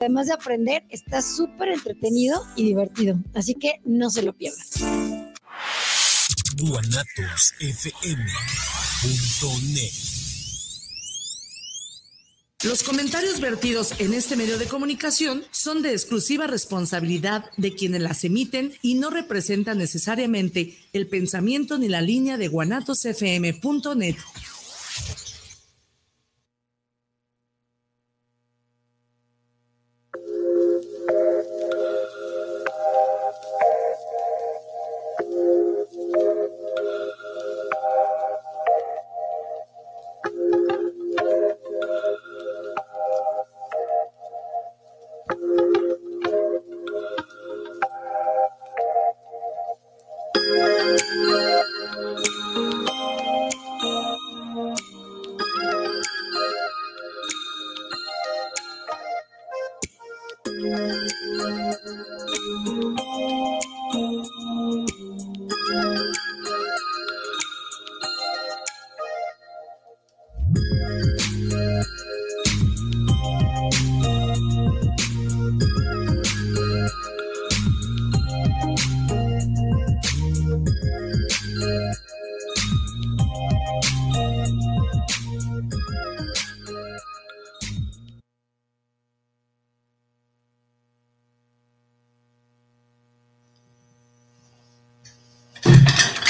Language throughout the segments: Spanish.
Además de aprender, está súper entretenido y divertido, así que no se lo pierdan. Los comentarios vertidos en este medio de comunicación son de exclusiva responsabilidad de quienes las emiten y no representan necesariamente el pensamiento ni la línea de guanatosfm.net.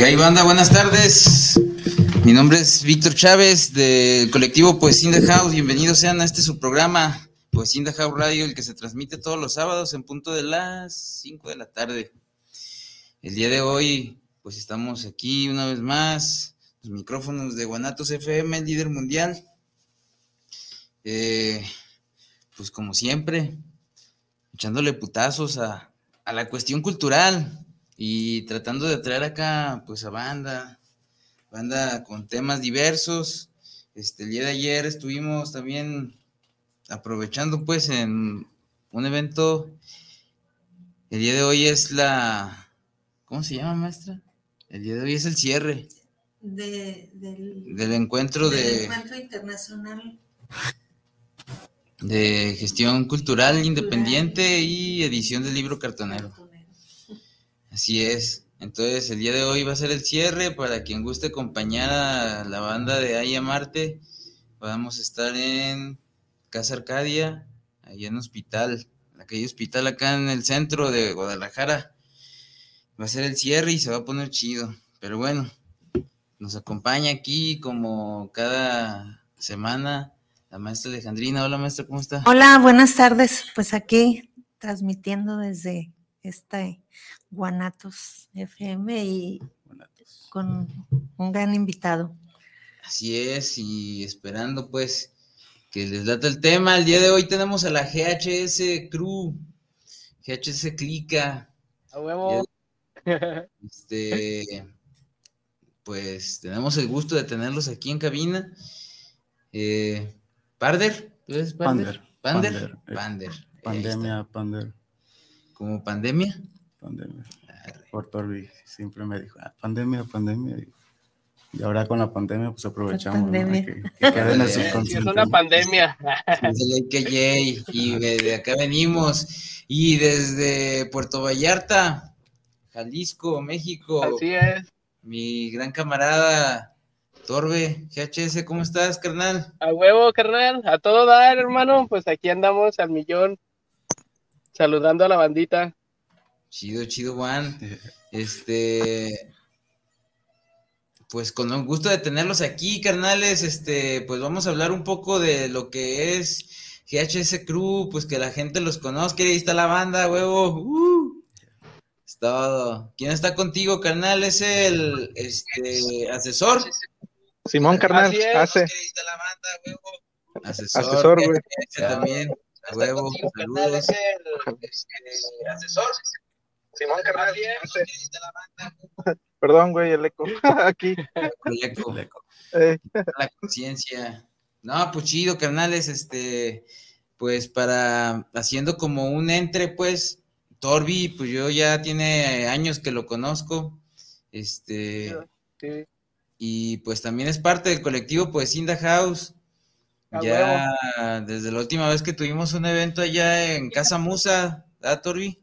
¿Qué banda? Buenas tardes. Mi nombre es Víctor Chávez del colectivo Poesía in the House. Bienvenidos sean a este su programa, Poesía in the House Radio, el que se transmite todos los sábados en punto de las 5 de la tarde. El día de hoy, pues estamos aquí una vez más, los micrófonos de Guanatos FM, líder mundial. Eh, pues como siempre, echándole putazos a, a la cuestión cultural y tratando de traer acá pues a banda, banda con temas diversos. Este, el día de ayer estuvimos también aprovechando pues en un evento, el día de hoy es la, ¿cómo se llama maestra? El día de hoy es el cierre. De, del, del encuentro del de, encuentro internacional de gestión cultural independiente y edición del libro cartonero. Así es. Entonces, el día de hoy va a ser el cierre para quien guste acompañar a la banda de Aya Marte. Vamos a estar en Casa Arcadia, ahí en Hospital, aquel hospital acá en el centro de Guadalajara. Va a ser el cierre y se va a poner chido. Pero bueno, nos acompaña aquí como cada semana la maestra Alejandrina. Hola maestra, ¿cómo está? Hola, buenas tardes. Pues aquí transmitiendo desde este Guanatos FM y con un gran invitado. Así es, y esperando pues que les date el tema. El día de hoy tenemos a la GHS Crew, GHS Clica. A huevo. Este, pues tenemos el gusto de tenerlos aquí en cabina. Eh, ¿Parder? ¿Tú eres Parder? Pander. ¿Pander? Pander, eh, Pander. Ahí Pandemia, Pander. ¿Como pandemia? Pandemia. Por Torbi siempre me dijo, ah, pandemia, pandemia. Y, ahora con la pandemia, pues aprovechamos. ¿no? pandemia. Que, que quede en es una ¿no? pandemia. AKJ, y de acá venimos. Y desde Puerto Vallarta, Jalisco, México, Así es. mi gran camarada Torbe, GHS, ¿cómo estás, carnal? A huevo, carnal. A todo dar, hermano. Pues aquí andamos al millón. Saludando a la bandita. Chido, chido, Juan. Este, pues con el gusto de tenerlos aquí, carnales, este, pues vamos a hablar un poco de lo que es GHS Crew, pues que la gente los conozca, ahí está la banda, huevo. Uh. Es todo. ¿Quién está contigo, carnal? Es el este asesor. Simón carnal, Así es. hace. Ahí está la banda, huevo. Asesor, Asesor, güey. También. A huevo, saludos. asesor. Simón carnal, hace. Perdón, güey, el eco. Aquí. Coleco. eh, la conciencia. No, pues chido, carnales, este, pues para haciendo como un entre, pues, Torbi, pues yo ya tiene años que lo conozco, este, Sí. y pues también es parte del colectivo, pues, Inda House, ya desde la última vez que tuvimos un evento allá en Casa Musa, ¿ah, Torbi?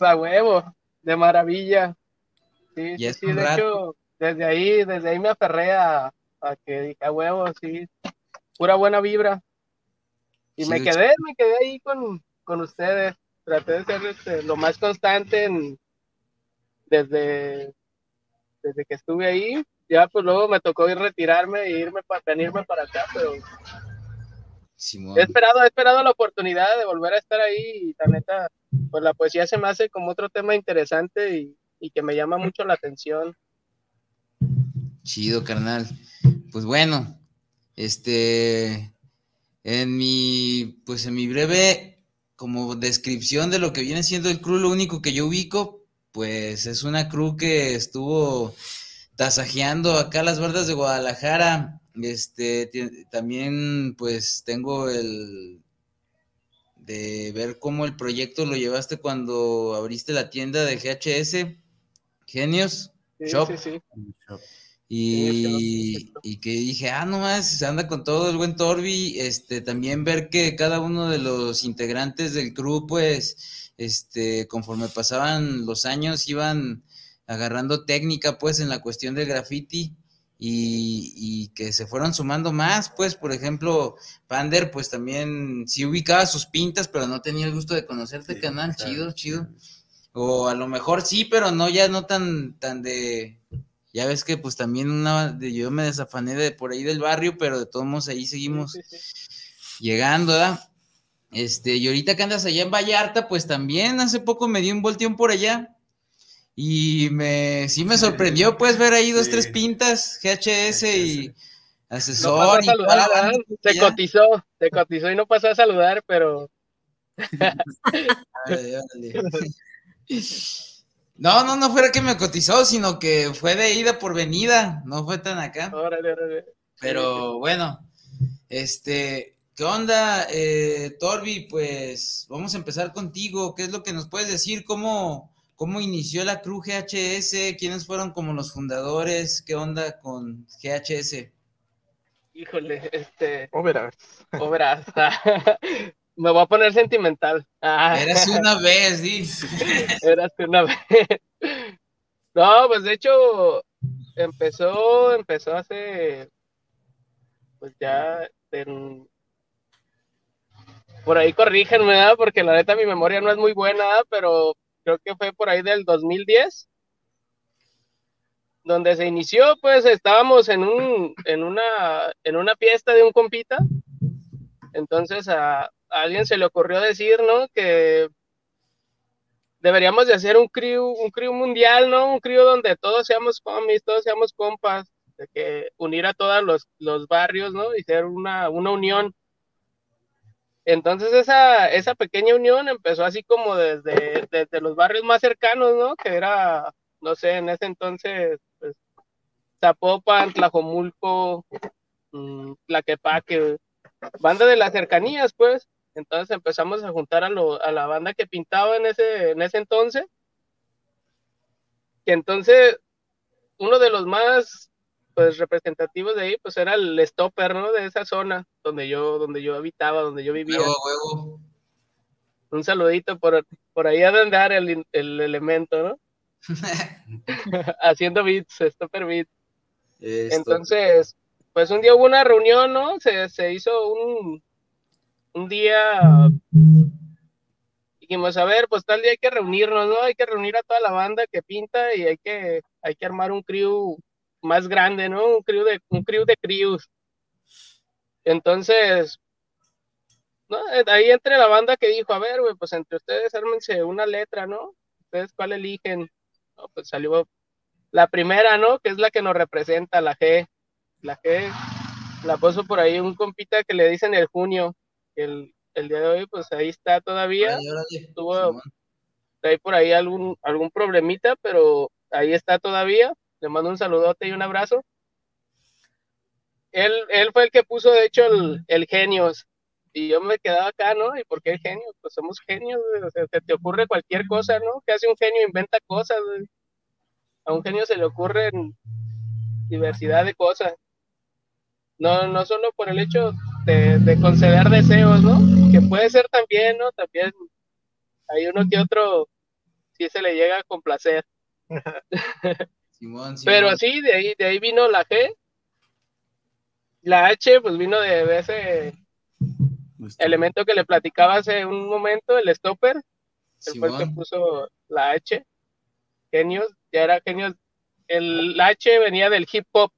A huevo, de maravilla. Sí, sí, de hecho, desde ahí, desde ahí me aferré a, que dije, a huevo, sí, pura buena vibra. Y me quedé, me quedé ahí con, con ustedes. Traté de ser este, lo más constante en, desde, desde que estuve ahí. Ya pues luego me tocó ir retirarme e irme para venirme para acá, pero he esperado, he esperado la oportunidad de volver a estar ahí y la neta, pues la poesía se me hace como otro tema interesante y, que me llama mucho la atención. Chido, carnal. Pues bueno, este, en mi, pues en mi breve como descripción de lo que viene siendo el crew, lo único que yo ubico, pues es una crew que estuvo tasajeando acá las bardas de Guadalajara. Este, también pues tengo el de ver cómo el proyecto lo llevaste cuando abriste la tienda de GHS, Genios. Shop. Y, y, que dije, ah, nomás, se anda con todo el buen Torbi, este, también ver que cada uno de los integrantes del crew, pues, este, conforme pasaban los años, iban agarrando técnica, pues, en la cuestión del graffiti, y, y, que se fueron sumando más, pues, por ejemplo, Pander, pues también sí ubicaba sus pintas, pero no tenía el gusto de conocerte, canal, chido, chido. O a lo mejor sí, pero no, ya no tan, tan de ya ves que pues también una, yo me desafané de por ahí del barrio, pero de todos modos ahí seguimos llegando, ¿verdad? Este, y ahorita que andas allá en Vallarta, pues también hace poco me di un volteón por allá. Y me, sí me sorprendió, pues, ver ahí dos, tres pintas, GHS y asesor. y se cotizó, se cotizó y no pasó a saludar, pero. No, no, no fuera que me cotizó, sino que fue de ida por venida, no fue tan acá. Órale, órale. Pero bueno, este, ¿qué onda, eh, Torbi? Pues vamos a empezar contigo. ¿Qué es lo que nos puedes decir? ¿Cómo, cómo inició la Cruz GHS? ¿Quiénes fueron como los fundadores? ¿Qué onda con GHS? Híjole, este. Obras. Obras. Me voy a poner sentimental. Ah. Eras una vez, sí. Eras una vez. No, pues de hecho, empezó, empezó hace, pues ya, por ahí corrígenme, ¿verdad? porque la neta mi memoria no es muy buena, pero creo que fue por ahí del 2010, donde se inició, pues estábamos en un, en una, en una fiesta de un compita, entonces a, alguien se le ocurrió decir, ¿no? Que deberíamos de hacer un crew, un crew mundial, ¿no? Un crew donde todos seamos comis, todos seamos compas, de que unir a todos los, los barrios, ¿no? Y ser una, una unión. Entonces esa, esa pequeña unión empezó así como desde, desde los barrios más cercanos, ¿no? Que era, no sé, en ese entonces, pues, Zapopan, Tlajomulco, mmm, Tlaquepaque, banda de las cercanías, pues. Entonces empezamos a juntar a, a la banda que pintaba en ese, en ese entonces. Que entonces uno de los más pues representativos de ahí pues era el stopper, ¿no? De esa zona donde yo, donde yo habitaba, donde yo vivía. Un saludito por, por ahí a andar el, el elemento, ¿no? Haciendo beats, stopper beats. Entonces, pues un día hubo una reunión, ¿no? Se, se hizo un, un día dijimos, a ver, pues tal día hay que reunirnos, ¿no? Hay que reunir a toda la banda que pinta y hay que, hay que armar un crew más grande, ¿no? Un crew de, un crew de crews. Entonces, ¿no? Ahí entre la banda que dijo, a ver, güey, pues entre ustedes ármense una letra, ¿no? ¿Ustedes cuál eligen? No, pues salió la primera, ¿no? Que es la que nos representa, la G. La G la puso por ahí un compita que le dicen el junio el, el día de hoy, pues ahí está todavía. Tuvo hay por ahí algún, algún problemita, pero ahí está todavía. Le mando un saludote y un abrazo. Él, él fue el que puso, de hecho, el, el genios. Y yo me quedaba acá, ¿no? ¿Y por qué el genio? Pues somos genios, O sea, te ocurre cualquier cosa, ¿no? Que hace un genio? Inventa cosas, A un genio se le ocurren diversidad de cosas. No, no solo por el hecho de, conceder deseos, ¿no? Que puede ser también, ¿no? También hay uno que otro si se le llega a complacer. Pero sí, de ahí, de ahí vino la G. La H, pues vino de, ese elemento que le platicaba hace un momento, el stopper. El fue que puso la H. Genios, ya era genios. El la H venía del hip hop.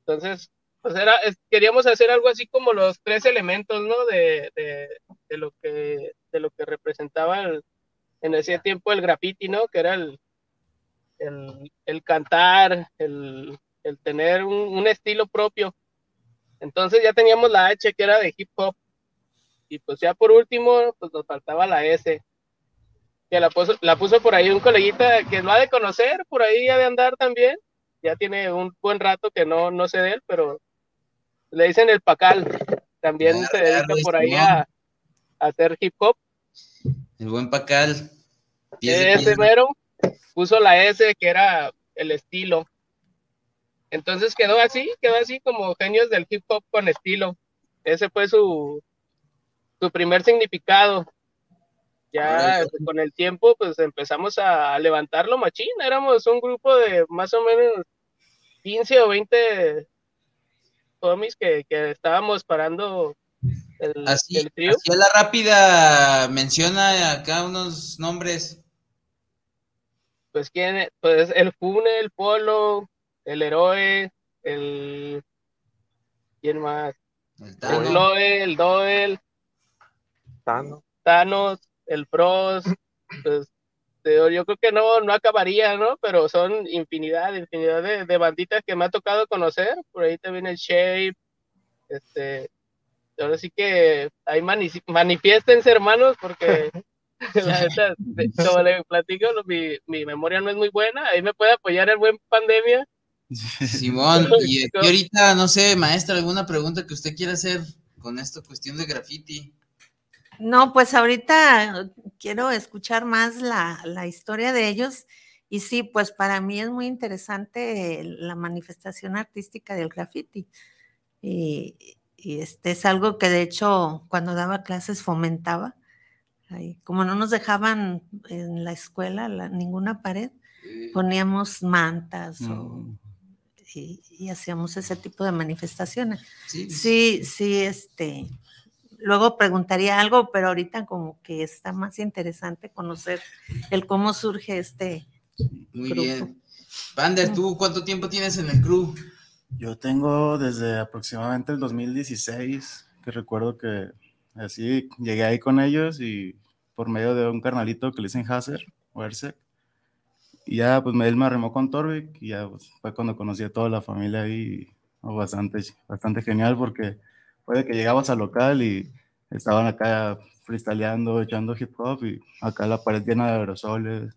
Entonces, pues era, queríamos hacer algo así como los tres elementos, ¿no? De, lo que de lo que representaba en ese tiempo el graffiti, ¿no? Que era el, el, cantar, el, tener un, estilo propio. Entonces ya teníamos la H que era de hip hop. Y pues ya por último, pues nos faltaba la S. Que la puso, la puso por ahí un coleguita que lo ha de conocer, por ahí ha de andar también. Ya tiene un buen rato que no, no sé de él, pero le dicen el Pacal. También se dedica por ahí a, a, hacer hip hop. El buen Pacal. Ese mero puso la S que era el estilo. Entonces quedó así, quedó así como genios del hip hop con estilo. Ese fue su, su primer significado. Ya con el tiempo, pues empezamos a levantarlo machín. Éramos un grupo de más o menos 15 o 20 homies que, que estábamos parando el, así, el trío. Así a la rápida menciona acá unos nombres pues quién, pues el Fune, el Polo, el Héroe, el ¿quién más? El Tano. El Doel, Thanos. Thanos, el Pros, pues yo creo que no, no acabaría, ¿no? Pero son infinidad, infinidad de, banditas que me ha tocado conocer. Por ahí también el Shape. Este, ahora sí que ahí manifiéstense, hermanos, porque como le platico, mi, mi, memoria no es muy buena. Ahí me puede apoyar el buen pandemia. Simón, y, ahorita, no sé, maestra, alguna pregunta que usted quiera hacer con esta cuestión de graffiti. No, pues ahorita quiero escuchar más la, la, historia de ellos. Y sí, pues para mí es muy interesante la manifestación artística del graffiti. Y, y este es algo que de hecho cuando daba clases fomentaba como no nos dejaban en la escuela ninguna pared, poníamos mantas mm. y, hacíamos ese tipo de manifestaciones. Sí, sí, sí, este. Luego preguntaría algo, pero ahorita como que está más interesante conocer el cómo surge este. Muy bien. Pander, ¿tú cuánto tiempo tienes en el crew? Yo tengo desde aproximadamente el 2016, que recuerdo que Así llegué ahí con ellos y por medio de un carnalito que le dicen Hazer o Ersek. Y ya, pues él me arrimó con Torvik y ya pues, fue cuando conocí a toda la familia ahí. bastante, bastante genial porque fue de que llegabas al local y estaban acá freestyleando, echando hip hop y acá la pared llena de aerosoles.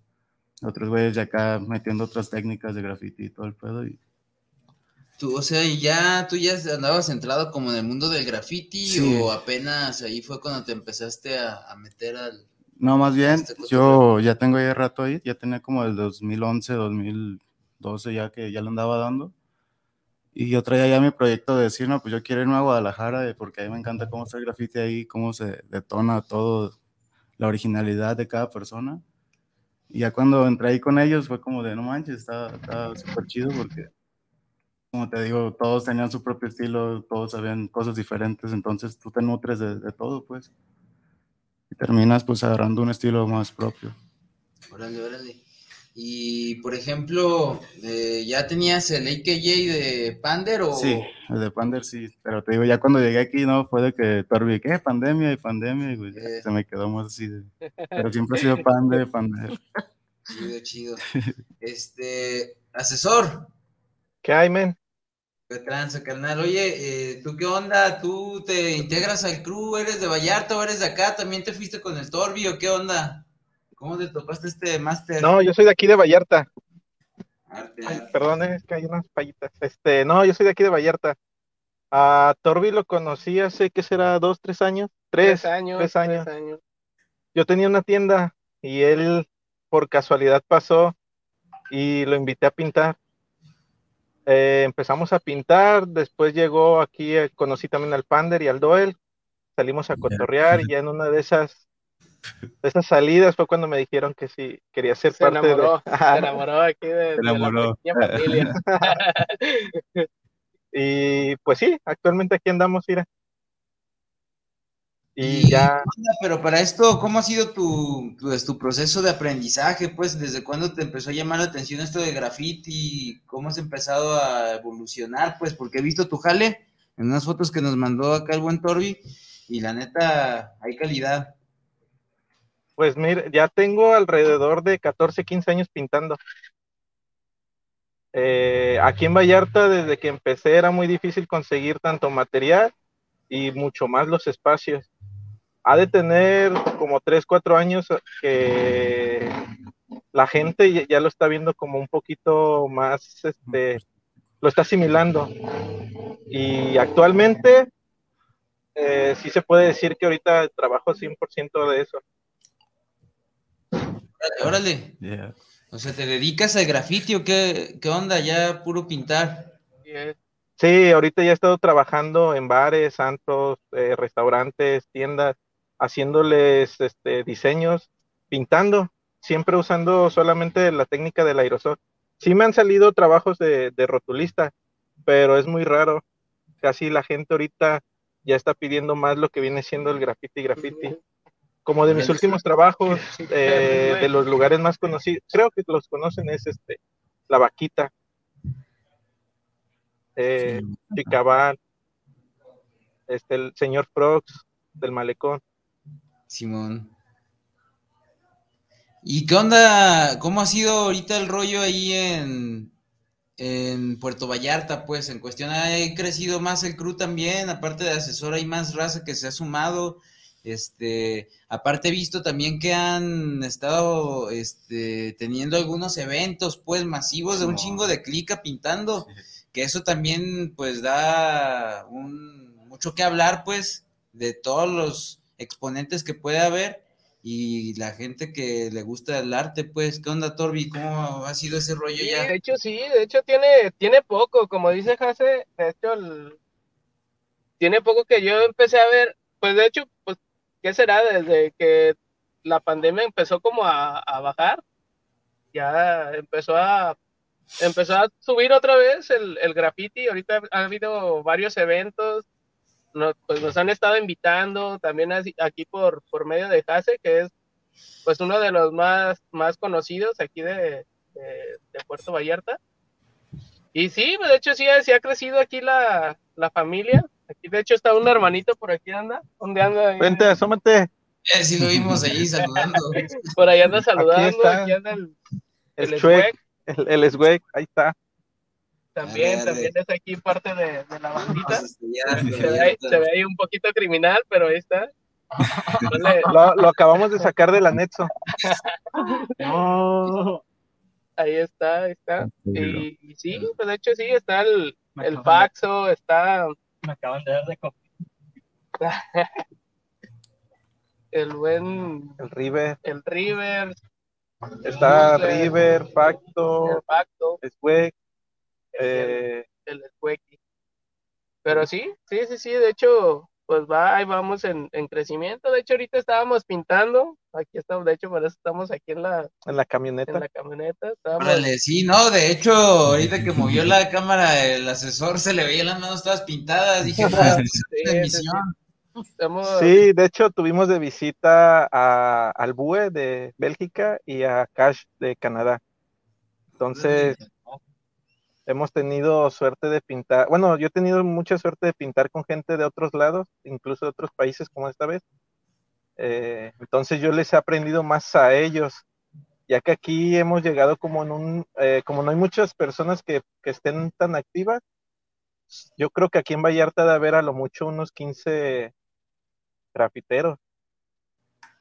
Otros güeyes de acá metiendo otras técnicas de graffiti y todo el pedo. Y Tú, o sea, ¿y ya tú ya andabas centrado como en el mundo del graffiti o apenas ahí fue cuando te empezaste a, meter al... No, más bien, este yo ya tengo ya rato ahí, ya tenía como el 2011, 2012 ya que ya lo andaba dando. Y yo traía ya mi proyecto de decir, no, pues yo quiero irme a Guadalajara porque a mí me encanta cómo está el graffiti ahí, cómo se detona todo, la originalidad de cada persona. Y ya cuando entré ahí con ellos fue como de, no manches, está súper chido porque como te digo, todos tenían su propio estilo, todos sabían cosas diferentes, entonces tú te nutres de, todo, pues. Y terminas pues agarrando un estilo más propio. Órale, órale. Y por ejemplo, eh, ¿ya tenías el AKJ de Pander o...? Sí, el de Pander sí, pero te digo, ya cuando llegué aquí, ¿no? Fue de que Torbi, ¿qué? Pandemia y pandemia, y pues, eh. se me quedó más así de... Pero siempre ha sido Pander, Pander. Chido, chido. Este, asesor, ¿Qué hay, men? ¿Qué tranza, carnal? Oye, eh, ¿tú qué onda? ¿Tú te integras al crew? ¿Eres de Vallarta o eres de acá? ¿También te fuiste con el Torbi o qué onda? ¿Cómo te topaste este máster? No, yo soy de aquí de Vallarta. perdón, es que hay unas payitas. Este, no, yo soy de aquí de Vallarta. A Torbi lo conocí hace, ¿qué será? ¿Dos, tres años? Tres, años, tres años. Tres años. Yo tenía una tienda y él por casualidad pasó y lo invité a pintar eh, empezamos a pintar, después llegó aquí, eh, conocí también al Pander y al Doel, salimos a cotorrear y ya en una de esas de esas salidas fue cuando me dijeron que sí quería ser se parte enamoró, de se enamoró aquí de, se enamoró. De la familia. y pues sí, actualmente aquí andamos, mira. Y, ya. Pero para esto, ¿cómo ha sido tu, pues, tu proceso de aprendizaje? Pues, ¿desde cuándo te empezó a llamar la atención esto de graffiti? ¿Cómo has empezado a evolucionar? Pues, porque he visto tu jale en unas fotos que nos mandó acá el buen Torbi y la neta, hay calidad. Pues mire, ya tengo alrededor de 14, 15 años pintando. Eh, aquí en Vallarta, desde que empecé, era muy difícil conseguir tanto material y mucho más los espacios ha de tener como 3, 4 años que la gente ya lo está viendo como un poquito más, este, lo está asimilando. Y actualmente eh, sí se puede decir que ahorita trabajo 100% de eso. Órale. O sea, ¿te dedicas al grafiti o qué, qué onda? Ya puro pintar. Sí, ahorita ya he estado trabajando en bares, santos, eh, restaurantes, tiendas haciéndoles este, diseños, pintando, siempre usando solamente la técnica del aerosol. Sí me han salido trabajos de, rotulista, pero es muy raro. Casi la gente ahorita ya está pidiendo más lo que viene siendo el graffiti graffiti. Como de mis últimos trabajos, eh, de los lugares más conocidos, creo que los conocen, es este, La Vaquita, eh, Chicabal, este, el señor Frogs del Malecón. Simón. ¿Y qué onda? ¿Cómo ha sido ahorita el rollo ahí en, en Puerto Vallarta? Pues en cuestión, ¿ha crecido más el crew también? Aparte de asesor, hay más raza que se ha sumado. Este, aparte he visto también que han estado este, teniendo algunos eventos pues masivos de un chingo de clica pintando, que eso también pues da un, mucho que hablar pues de todos los exponentes que puede haber y la gente que le gusta el arte, pues, ¿qué onda, Torbi? ¿Cómo ha sido ese rollo ya? De hecho, sí, de hecho tiene, tiene poco, como dice Jase, de hecho, tiene poco que yo empecé a ver, pues de hecho, pues, ¿qué será? Desde que la pandemia empezó como a, a bajar, ya empezó a empezó a subir otra vez el, el graffiti, ahorita ha habido varios eventos, pues nos han estado invitando también aquí por, por medio de Jase, que es pues uno de los más, más conocidos aquí de, de, Puerto Vallarta. Y sí, de hecho sí, sí ha crecido aquí la, la, familia. Aquí de hecho está un hermanito por aquí anda. ¿Dónde anda? Vente, asómate. Eh, sí lo vimos allí saludando. por ahí anda saludando. Aquí, anda el, el, el, el, ahí está. También, también es aquí parte de, la bandita. se, ve, ahí un poquito criminal, pero ahí está. lo, acabamos de sacar del anexo. Ahí está, ahí está. Y, sí, pues de hecho sí, está el, el Faxo, está. Me acaban de dar de el buen. El River. El River. Está River, Facto, el Facto. Eh, el, el Pero sí, sí, sí, sí, de hecho, pues va, ahí vamos en, crecimiento. De hecho, ahorita estábamos pintando. Aquí estamos, de hecho, por eso estamos aquí en la, en la camioneta. En la camioneta. sí, no, de hecho, ahorita que movió la cámara el asesor, se le veían las manos todas pintadas. Dije, sí, de hecho, tuvimos de visita a, al BUE de Bélgica y a Cash de Canadá. Entonces, hemos tenido suerte de pintar, bueno, yo he tenido mucha suerte de pintar con gente de otros lados, incluso de otros países como esta vez. Eh, entonces yo les he aprendido más a ellos, ya que aquí hemos llegado como en un, eh, como no hay muchas personas que, estén tan activas, yo creo que aquí en Vallarta debe haber a lo mucho unos 15 grafiteros,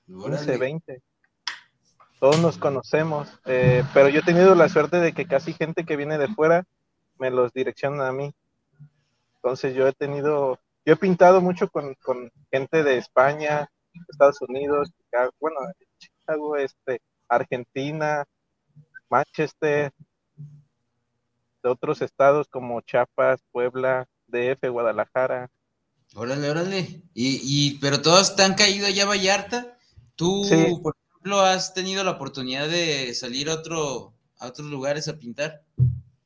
15, 20 todos nos conocemos, eh, pero yo he tenido la suerte de que casi gente que viene de fuera me los direccionan a mí. Entonces yo he tenido, yo he pintado mucho con, gente de España, Estados Unidos, bueno, Chicago, este, Argentina, Manchester, de otros estados como Chiapas, Puebla, DF, Guadalajara. Órale, órale. Y, y pero todos te han caído allá a Vallarta. Tú, por ejemplo, has tenido la oportunidad de salir a otro, a otros lugares a pintar.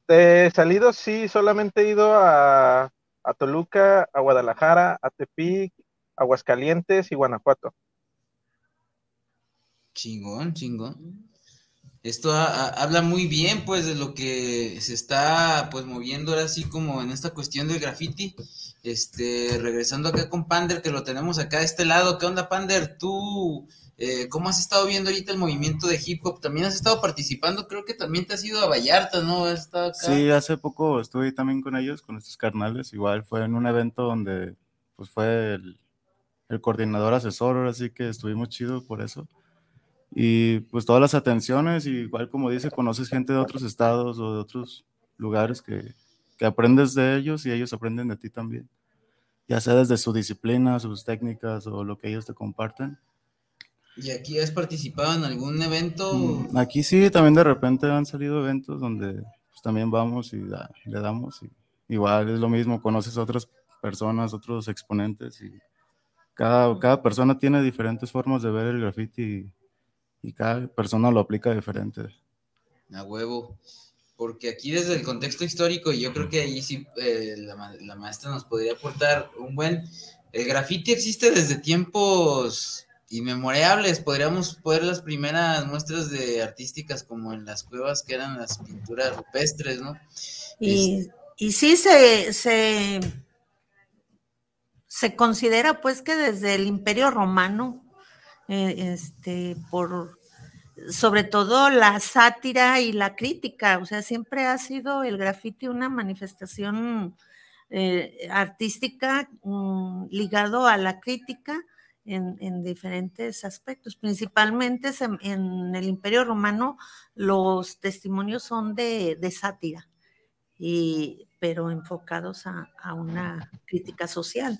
De salido, sí, solamente he ido a, a Toluca, a Guadalajara, a Tepic, Aguascalientes y Guanajuato. Chingón, chingón. Esto habla muy bien, pues, de lo que se está, pues, moviendo ahora así como en esta cuestión del graffiti. Este, regresando acá con Pander, que lo tenemos acá de este lado. ¿Qué onda, Pander? Tú, eh, ¿cómo has estado viendo ahorita el movimiento de hip hop? También has estado participando, creo que también te has ido a Vallarta, ¿no? Sí, hace poco estuve también con ellos, con estos carnales. Igual fue en un evento donde, pues, fue el, el coordinador asesor, así que estuvimos chido por eso y pues todas las atenciones, igual como dice, conoces gente de otros estados o de otros lugares que, que, aprendes de ellos y ellos aprenden de ti también, ya sea desde su disciplina, sus técnicas o lo que ellos te comparten. ¿Y aquí has participado en algún evento? Mm, aquí sí, también de repente han salido eventos donde pues, también vamos y le damos. Y, igual es lo mismo, conoces a otras personas, otros exponentes y cada, cada persona tiene diferentes formas de ver el graffiti y cada persona lo aplica diferente. A huevo. Porque aquí desde el contexto histórico, yo creo que ahí sí eh, la, maestra nos podría aportar un buen... El graffiti existe desde tiempos inmemorables. Podríamos poner las primeras muestras de artísticas como en las cuevas que eran las pinturas rupestres, ¿no? Y, y sí se, se, se considera pues que desde el Imperio Romano eh, este, por sobre todo la sátira y la crítica, o sea, siempre ha sido el graffiti una manifestación eh, artística mm, ligado a la crítica en, diferentes aspectos. Principalmente en, el Imperio Romano los testimonios son de, sátira, y, pero enfocados a, a, una crítica social.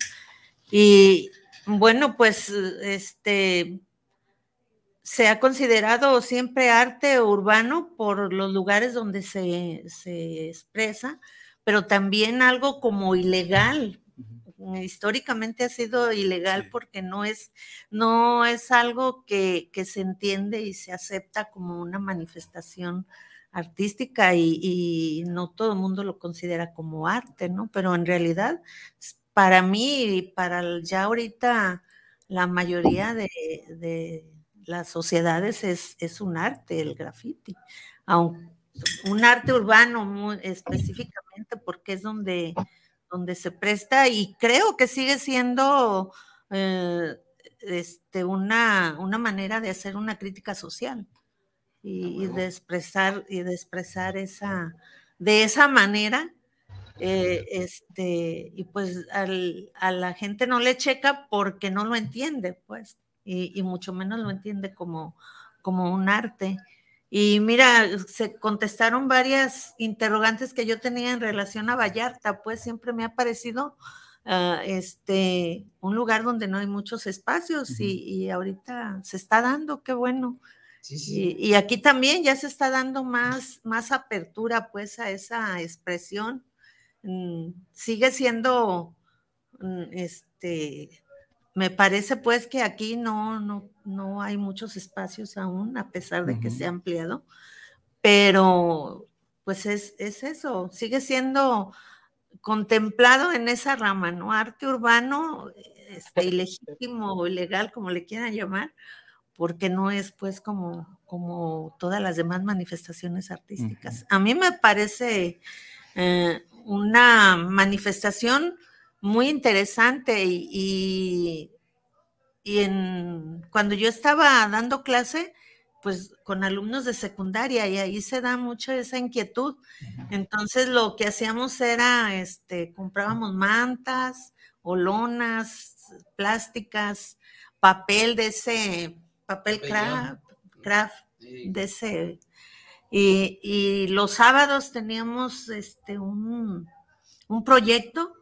Y bueno, pues este se ha considerado siempre arte urbano por los lugares donde se, expresa, pero también algo como ilegal. Históricamente ha sido ilegal porque no es, no es algo que, se entiende y se acepta como una manifestación artística y, y, no todo el mundo lo considera como arte, ¿no? Pero en realidad para mí y para ya ahorita la mayoría de, las sociedades es, un arte el graffiti, un arte urbano muy específicamente porque es donde, donde se presta y creo que sigue siendo eh, este, una, una manera de hacer una crítica social y, y, de expresar y de expresar esa de esa manera eh, este, y pues a la gente no le checa porque no lo entiende, pues, y, mucho menos lo entiende como, como un arte. Y mira, se contestaron varias interrogantes que yo tenía en relación a Vallarta, pues siempre me ha parecido ah, este, un lugar donde no hay muchos espacios y, ahorita se está dando, qué bueno. Y, y, aquí también ya se está dando más, más apertura pues a esa expresión. Mm, sigue siendo, mm, este, me parece pues que aquí no, no, no hay muchos espacios aún, a pesar de que se ha ampliado, pero pues es, eso, sigue siendo contemplado en esa rama, ¿no? Arte urbano, este, ilegítimo o ilegal, como le quieran llamar, porque no es pues como, como todas las demás manifestaciones artísticas. A mí me parece eh, una manifestación muy interesante y, y, en, cuando yo estaba dando clase, pues con alumnos de secundaria y ahí se da mucho esa inquietud. Entonces lo que hacíamos era, este, comprábamos mantas o lonas plásticas, papel de ese, papel craft, craft de ese y, los sábados teníamos este, un, proyecto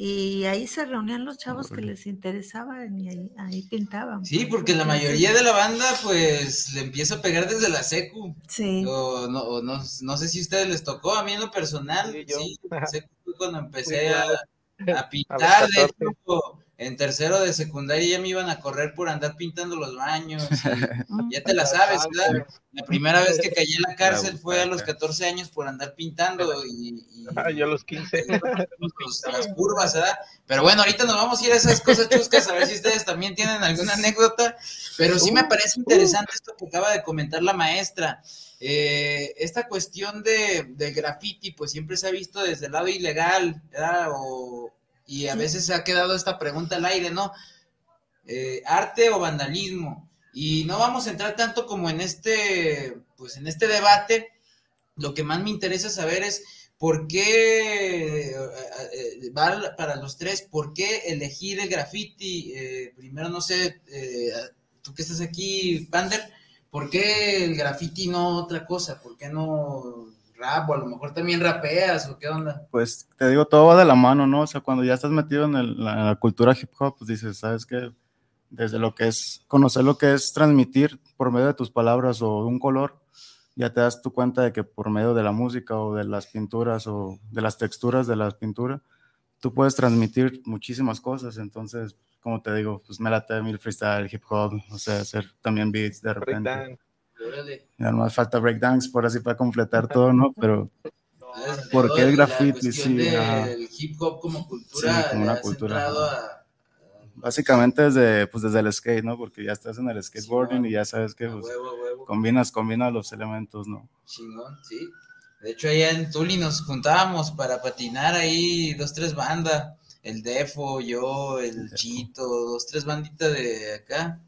Y ahí se reunían los chavos que les interesaban y ahí, pintaban. Sí, porque la mayoría de la banda pues le empieza a pegar desde la secu. Sí. O no, no, no, sé si a ustedes les tocó, a mí en lo personal, sí, secu cuando empecé a, a, pintar, de hecho, en tercero de secundaria ya me iban a correr por andar pintando los baños. ya te la sabes, ¿verdad? La primera vez que caí en la cárcel fue a los 14 años por andar pintando y... yo a los 15. las curvas, ¿verdad? Pero bueno, ahorita nos vamos a ir a esas cosas chuscas a ver si ustedes también tienen alguna anécdota. Pero sí me uh, parece interesante esto que acaba de comentar la maestra. Eh, esta cuestión de, de graffiti, pues siempre se ha visto desde el lado ilegal, ¿verdad? O, y a veces se ha quedado esta pregunta al aire, ¿no? Eh, arte o vandalismo. Y no vamos a entrar tanto como en este, pues en este debate. Lo que más me interesa saber es por qué, eh, eh, va para los tres, por qué elegir el graffiti. primero, no sé, tú que estás aquí, Pander, ¿por qué el graffiti no otra cosa? ¿Por qué no rap o a lo mejor también rapeas o qué onda? Pues te digo, todo va de la mano, ¿no? O sea, cuando ya estás metido en, la, cultura hip hop, pues dices, ¿sabes qué? Desde lo que es conocer lo que es transmitir por medio de tus palabras o de un color, ya te das tu cuenta de que por medio de la música o de las pinturas o de las texturas de la pintura, tú puedes transmitir muchísimas cosas. Entonces, como te digo, pues me late mil freestyle, hip hop, o sea, hacer también beats de repente. Ya no falta breakdance por así para completar todo, ¿no? Pero ¿por qué el graffiti? Sí, el hip hop como cultura, como una cultura. Básicamente desde, pues desde el skate, ¿no? Porque ya estás en el skateboarding y ya sabes que pues, combinas, combinas los elementos, ¿no? Chingón, sí. De hecho, allá en Tuli nos juntábamos para patinar ahí dos, tres bandas. El Defo, yo, el, Chito, dos, tres banditas de acá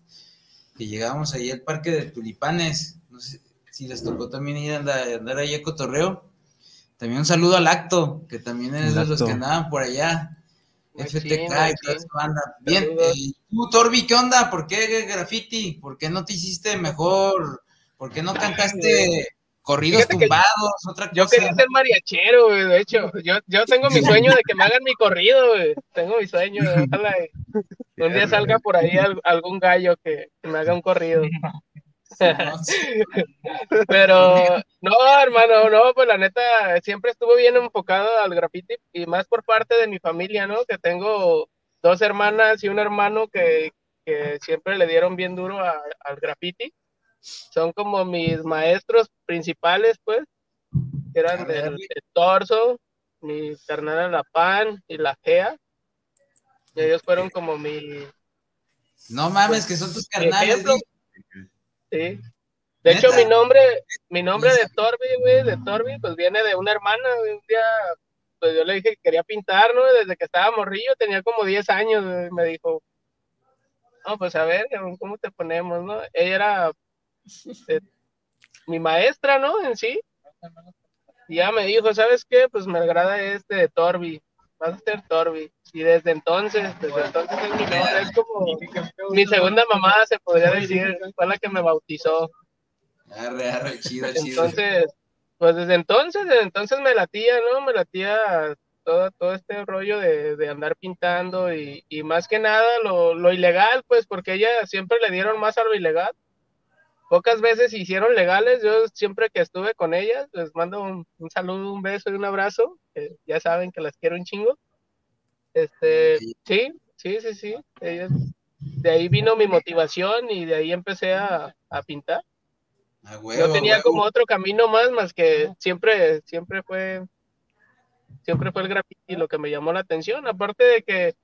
que llegábamos ahí al parque de Tulipanes, no sé si les tocó también ir a andar, ahí a Cotorreo. También un saludo al acto, que también es de los que andaban por allá. FTK y toda esa banda. Bien, eh, tú, Torbi, ¿qué onda? ¿Por qué graffiti? ¿Por qué no te hiciste mejor? ¿Por qué no cantaste corridos tumbados? Otra cosa? Yo quería ser mariachero, güey, de hecho. Yo, yo tengo mi sueño de que me hagan mi corrido, güey. Tengo mi sueño. Ojalá un día salga por ahí algún gallo que, me haga un corrido. Pero no, hermano, no, pues la neta siempre estuvo bien enfocado al graffiti y más por parte de mi familia, ¿no? Que tengo dos hermanas y un hermano que, siempre le dieron bien duro al graffiti. Son como mis maestros principales, pues, que eran del, torso, mi carnal La Pan y la Gea ellos fueron como mi. No mames, que son tus carnales. Sí. De hecho, mi nombre, mi nombre de Torbi, güey, de Torbi, pues viene de una hermana, Un día, pues yo le dije que quería pintar, ¿no? Desde que estaba morrillo, tenía como 10 años, me dijo, no, pues a ver, ¿cómo te ponemos, no? Ella era eh, mi maestra, ¿no? En sí. Y ya me dijo, ¿sabes qué? Pues me agrada este de Torbi vas a ser Torbi. Y desde entonces, desde entonces es mi nombre, es como mi segunda mamá, se podría decir, fue la que me bautizó. Arre, arre, chido, chido. Entonces, pues desde entonces, desde entonces me latía, ¿no? Me latía todo, todo este rollo de, de andar pintando y, y, más que nada lo, lo ilegal, pues porque ella siempre le dieron más a lo ilegal pocas veces hicieron legales. Yo siempre que estuve con ellas, les mando un, saludo, un beso y un abrazo. ya saben que las quiero un chingo. Este, sí, sí, sí, sí. de ahí vino mi motivación y de ahí empecé a, pintar. Yo tenía como otro camino más, más que siempre, siempre fue, siempre fue el graffiti lo que me llamó la atención. Aparte de que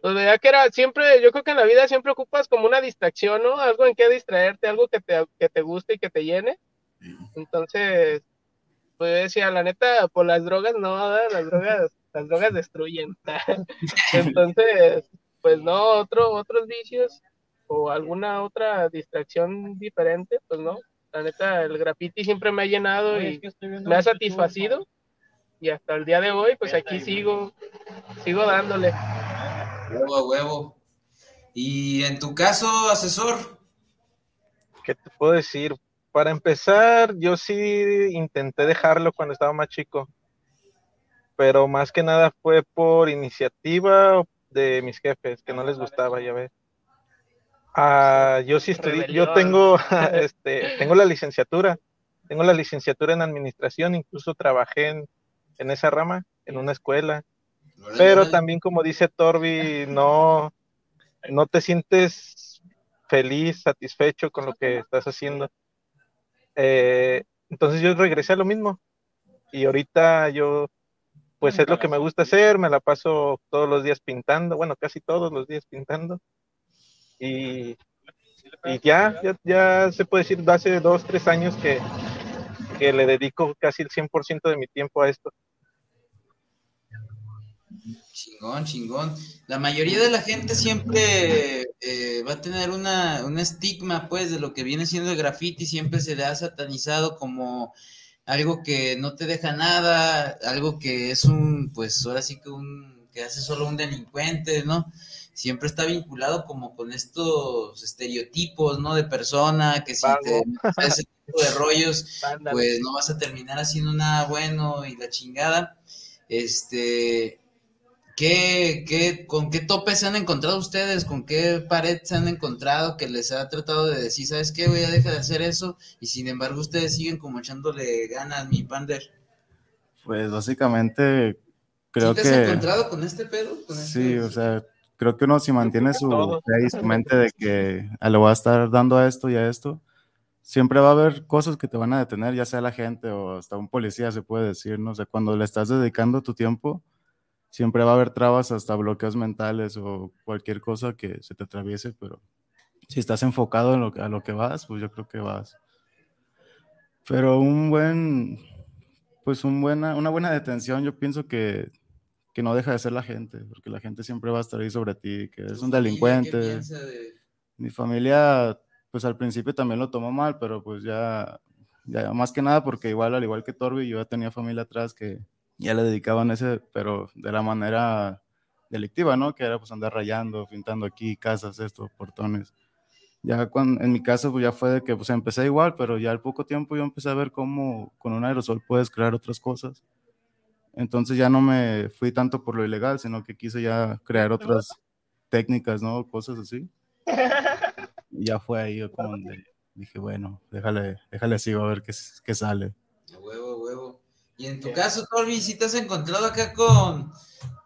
pues veía que era siempre, yo creo que en la vida siempre ocupas como una distracción, ¿no? Algo en que distraerte, algo que te, que te guste y que te llene. Entonces, pues yo decía, la neta, por las drogas no, las drogas, las drogas destruyen. Entonces, pues no, otro, otros vicios o alguna otra distracción diferente, pues no. La neta, el graffiti siempre me ha llenado y me ha satisfacido. Y hasta el día de hoy, pues aquí sigo, sigo dándole. Huevo huevo. Y en tu caso, asesor. ¿Qué te puedo decir? Para empezar, yo sí intenté dejarlo cuando estaba más chico. pero más que nada fue por iniciativa de mis jefes, que no les gustaba, ya ves. Ah, yo sí estudié, yo tengo, este, tengo la licenciatura, tengo la licenciatura en administración, incluso trabajé en, en esa rama, en una escuela, pero también como dice Torbi, no, no te sientes feliz, satisfecho con lo que estás haciendo. Eh, entonces yo regresé a lo mismo y ahorita yo, pues es lo que me gusta hacer, me la paso todos los días pintando, bueno, casi todos los días pintando y, y ya, ya, ya se puede decir, hace dos, tres años que, que le dedico casi el 100% de mi tiempo a esto. Chingón, chingón. La mayoría de la gente siempre eh, va a tener una, un estigma, pues, de lo que viene siendo el graffiti. Siempre se le ha satanizado como algo que no te deja nada, algo que es un, pues, ahora sí que un, que hace solo un delincuente, ¿no? Siempre está vinculado como con estos estereotipos, ¿no? De persona, que si te ese tipo de rollos, pues no vas a terminar haciendo nada bueno y la chingada. Este, ¿Qué, qué, ¿Con qué tope se han encontrado ustedes? ¿Con qué pared se han encontrado que les ha tratado de decir, ¿sabes qué? Voy a dejar de hacer eso. Y sin embargo, ustedes siguen como echándole ganas, mi pander. Pues básicamente, creo ¿Sí te has que. encontrado con este pedo? ¿Con Sí, este- o sea, creo que uno si mantiene su fe y su mente de que ah, le voy a estar dando a esto y a esto, siempre va a haber cosas que te van a detener, ya sea la gente o hasta un policía se puede decir, ¿no? O sea, cuando le estás dedicando tu tiempo, siempre va a haber trabas, hasta bloqueos mentales o cualquier cosa que se te atraviese, pero si estás enfocado en lo, que- a lo que vas, pues yo creo que vas. Pero un buen, pues un buena, una buena detención, yo pienso que, que no deja de ser la gente, porque la gente siempre va a estar ahí sobre ti, que es un familia, ¿qué delincuente. de- Mi familia, pues al principio también lo tomó mal, pero pues ya, ya más que nada porque igual, al igual que Torbi, yo ya tenía familia atrás que ya le dedicaban ese, pero de la manera delictiva, ¿no? Que era pues andar rayando, pintando aquí casas, esto, portones. Ya cuando, en mi caso pues ya fue de que pues empecé igual, pero ya al poco tiempo yo empecé a ver cómo con un aerosol puedes crear otras cosas. Entonces ya no me fui tanto por lo ilegal, sino que quise ya crear otras técnicas, ¿no? Cosas así. Y ya fue ahí como donde dije, bueno, déjale, déjale sigo a ver qué, qué sale. A huevo. Y en tu caso, Torbi, si te has encontrado acá con,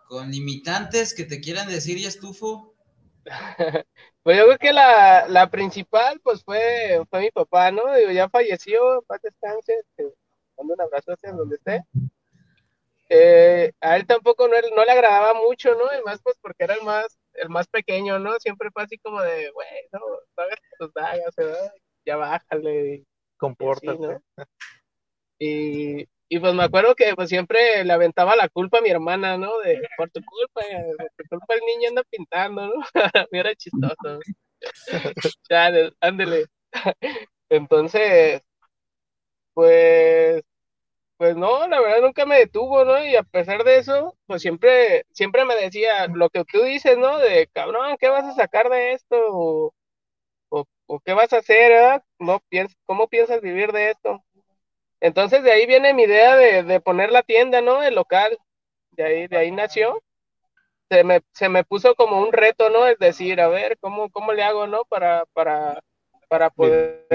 con limitantes que te quieran decir ya estufo? Pues yo creo que la, la principal, pues fue, fue mi papá, ¿no? Digo, ya falleció, paz descanse, te mando un abrazo hacia donde esté. Eh, a él tampoco no, no le agradaba mucho, ¿no? Y más pues porque era el más, el más pequeño, ¿no? Siempre fue así como de, güey, no, no hagas tus dagas, ¿verdad? Ya bájale, y Compórtate. así, ¿no? Y, y pues me acuerdo que pues siempre le aventaba la culpa a mi hermana, ¿no? De por tu culpa, eh, por tu culpa el niño anda pintando, ¿no? Era chistoso. ya, de- ándele. Entonces, pues, pues no, la verdad nunca me detuvo, ¿no? Y a pesar de eso, pues siempre, siempre me decía lo que tú dices, ¿no? De cabrón, ¿qué vas a sacar de esto? O, o, o qué vas a hacer, ¿verdad? No ¿Cómo piensas vivir de esto? Entonces de ahí viene mi idea de, de poner la tienda, ¿no? El local. De ahí, de ahí nació. Se me, se me puso como un reto, ¿no? Es decir, a ver, ¿cómo, cómo le hago, ¿no? Para, para, para poder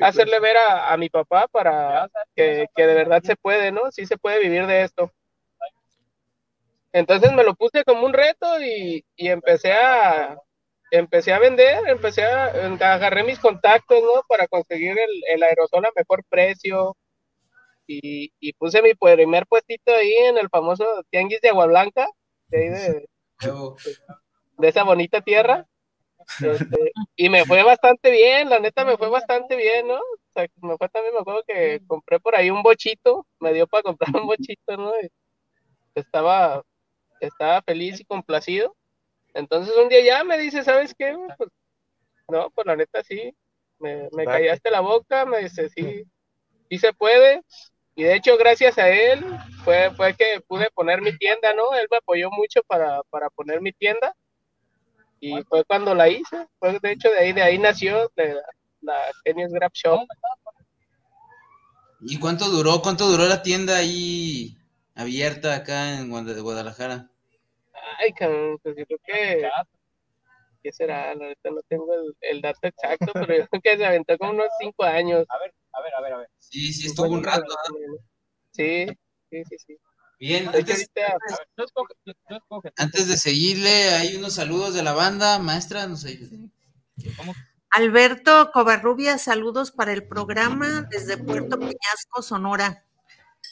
hacerle ver a, a mi papá para que, que de verdad se puede, ¿no? Sí se puede vivir de esto. Entonces me lo puse como un reto y, y empecé a empecé a vender, empecé a agarré mis contactos, ¿no? Para conseguir el, el aerosol a mejor precio y, y puse mi primer puestito ahí en el famoso tianguis de Agua Blanca, de ahí de, Huevo. de esa bonita tierra. Este, y me fue bastante bien, la neta me fue bastante bien, ¿no? O sea, me fue también, me acuerdo que compré por ahí un bochito, me dio para comprar un bochito, ¿no? Y estaba, estaba feliz y complacido. Entonces un día ya me dice, ¿sabes qué? Pues, no, pues la neta sí, me, me callaste la boca, me dice, sí, sí se puede. Y de hecho, gracias a él, fue, fue que pude poner mi tienda, ¿no? Él me apoyó mucho para, para poner mi tienda. Y fue cuando la hice, fue de hecho de ahí, de ahí nació la, la Genius Grab Shop. ¿Y cuánto duró? ¿Cuánto duró la tienda ahí abierta acá en Guadalajara? Ay, cabrón, pues yo creo que. ¿Qué será? Ahorita no tengo el, el, dato exacto, pero yo creo que se aventó como unos cinco años. A ver, a ver, a ver, a ver. Sí, sí, estuvo un rato. Sí, sí, sí, sí. Bien, antes, antes, de seguirle, hay unos saludos de la banda, maestra, no sé. ¿Cómo? Alberto Covarrubia, saludos para el programa desde Puerto Peñasco, Sonora.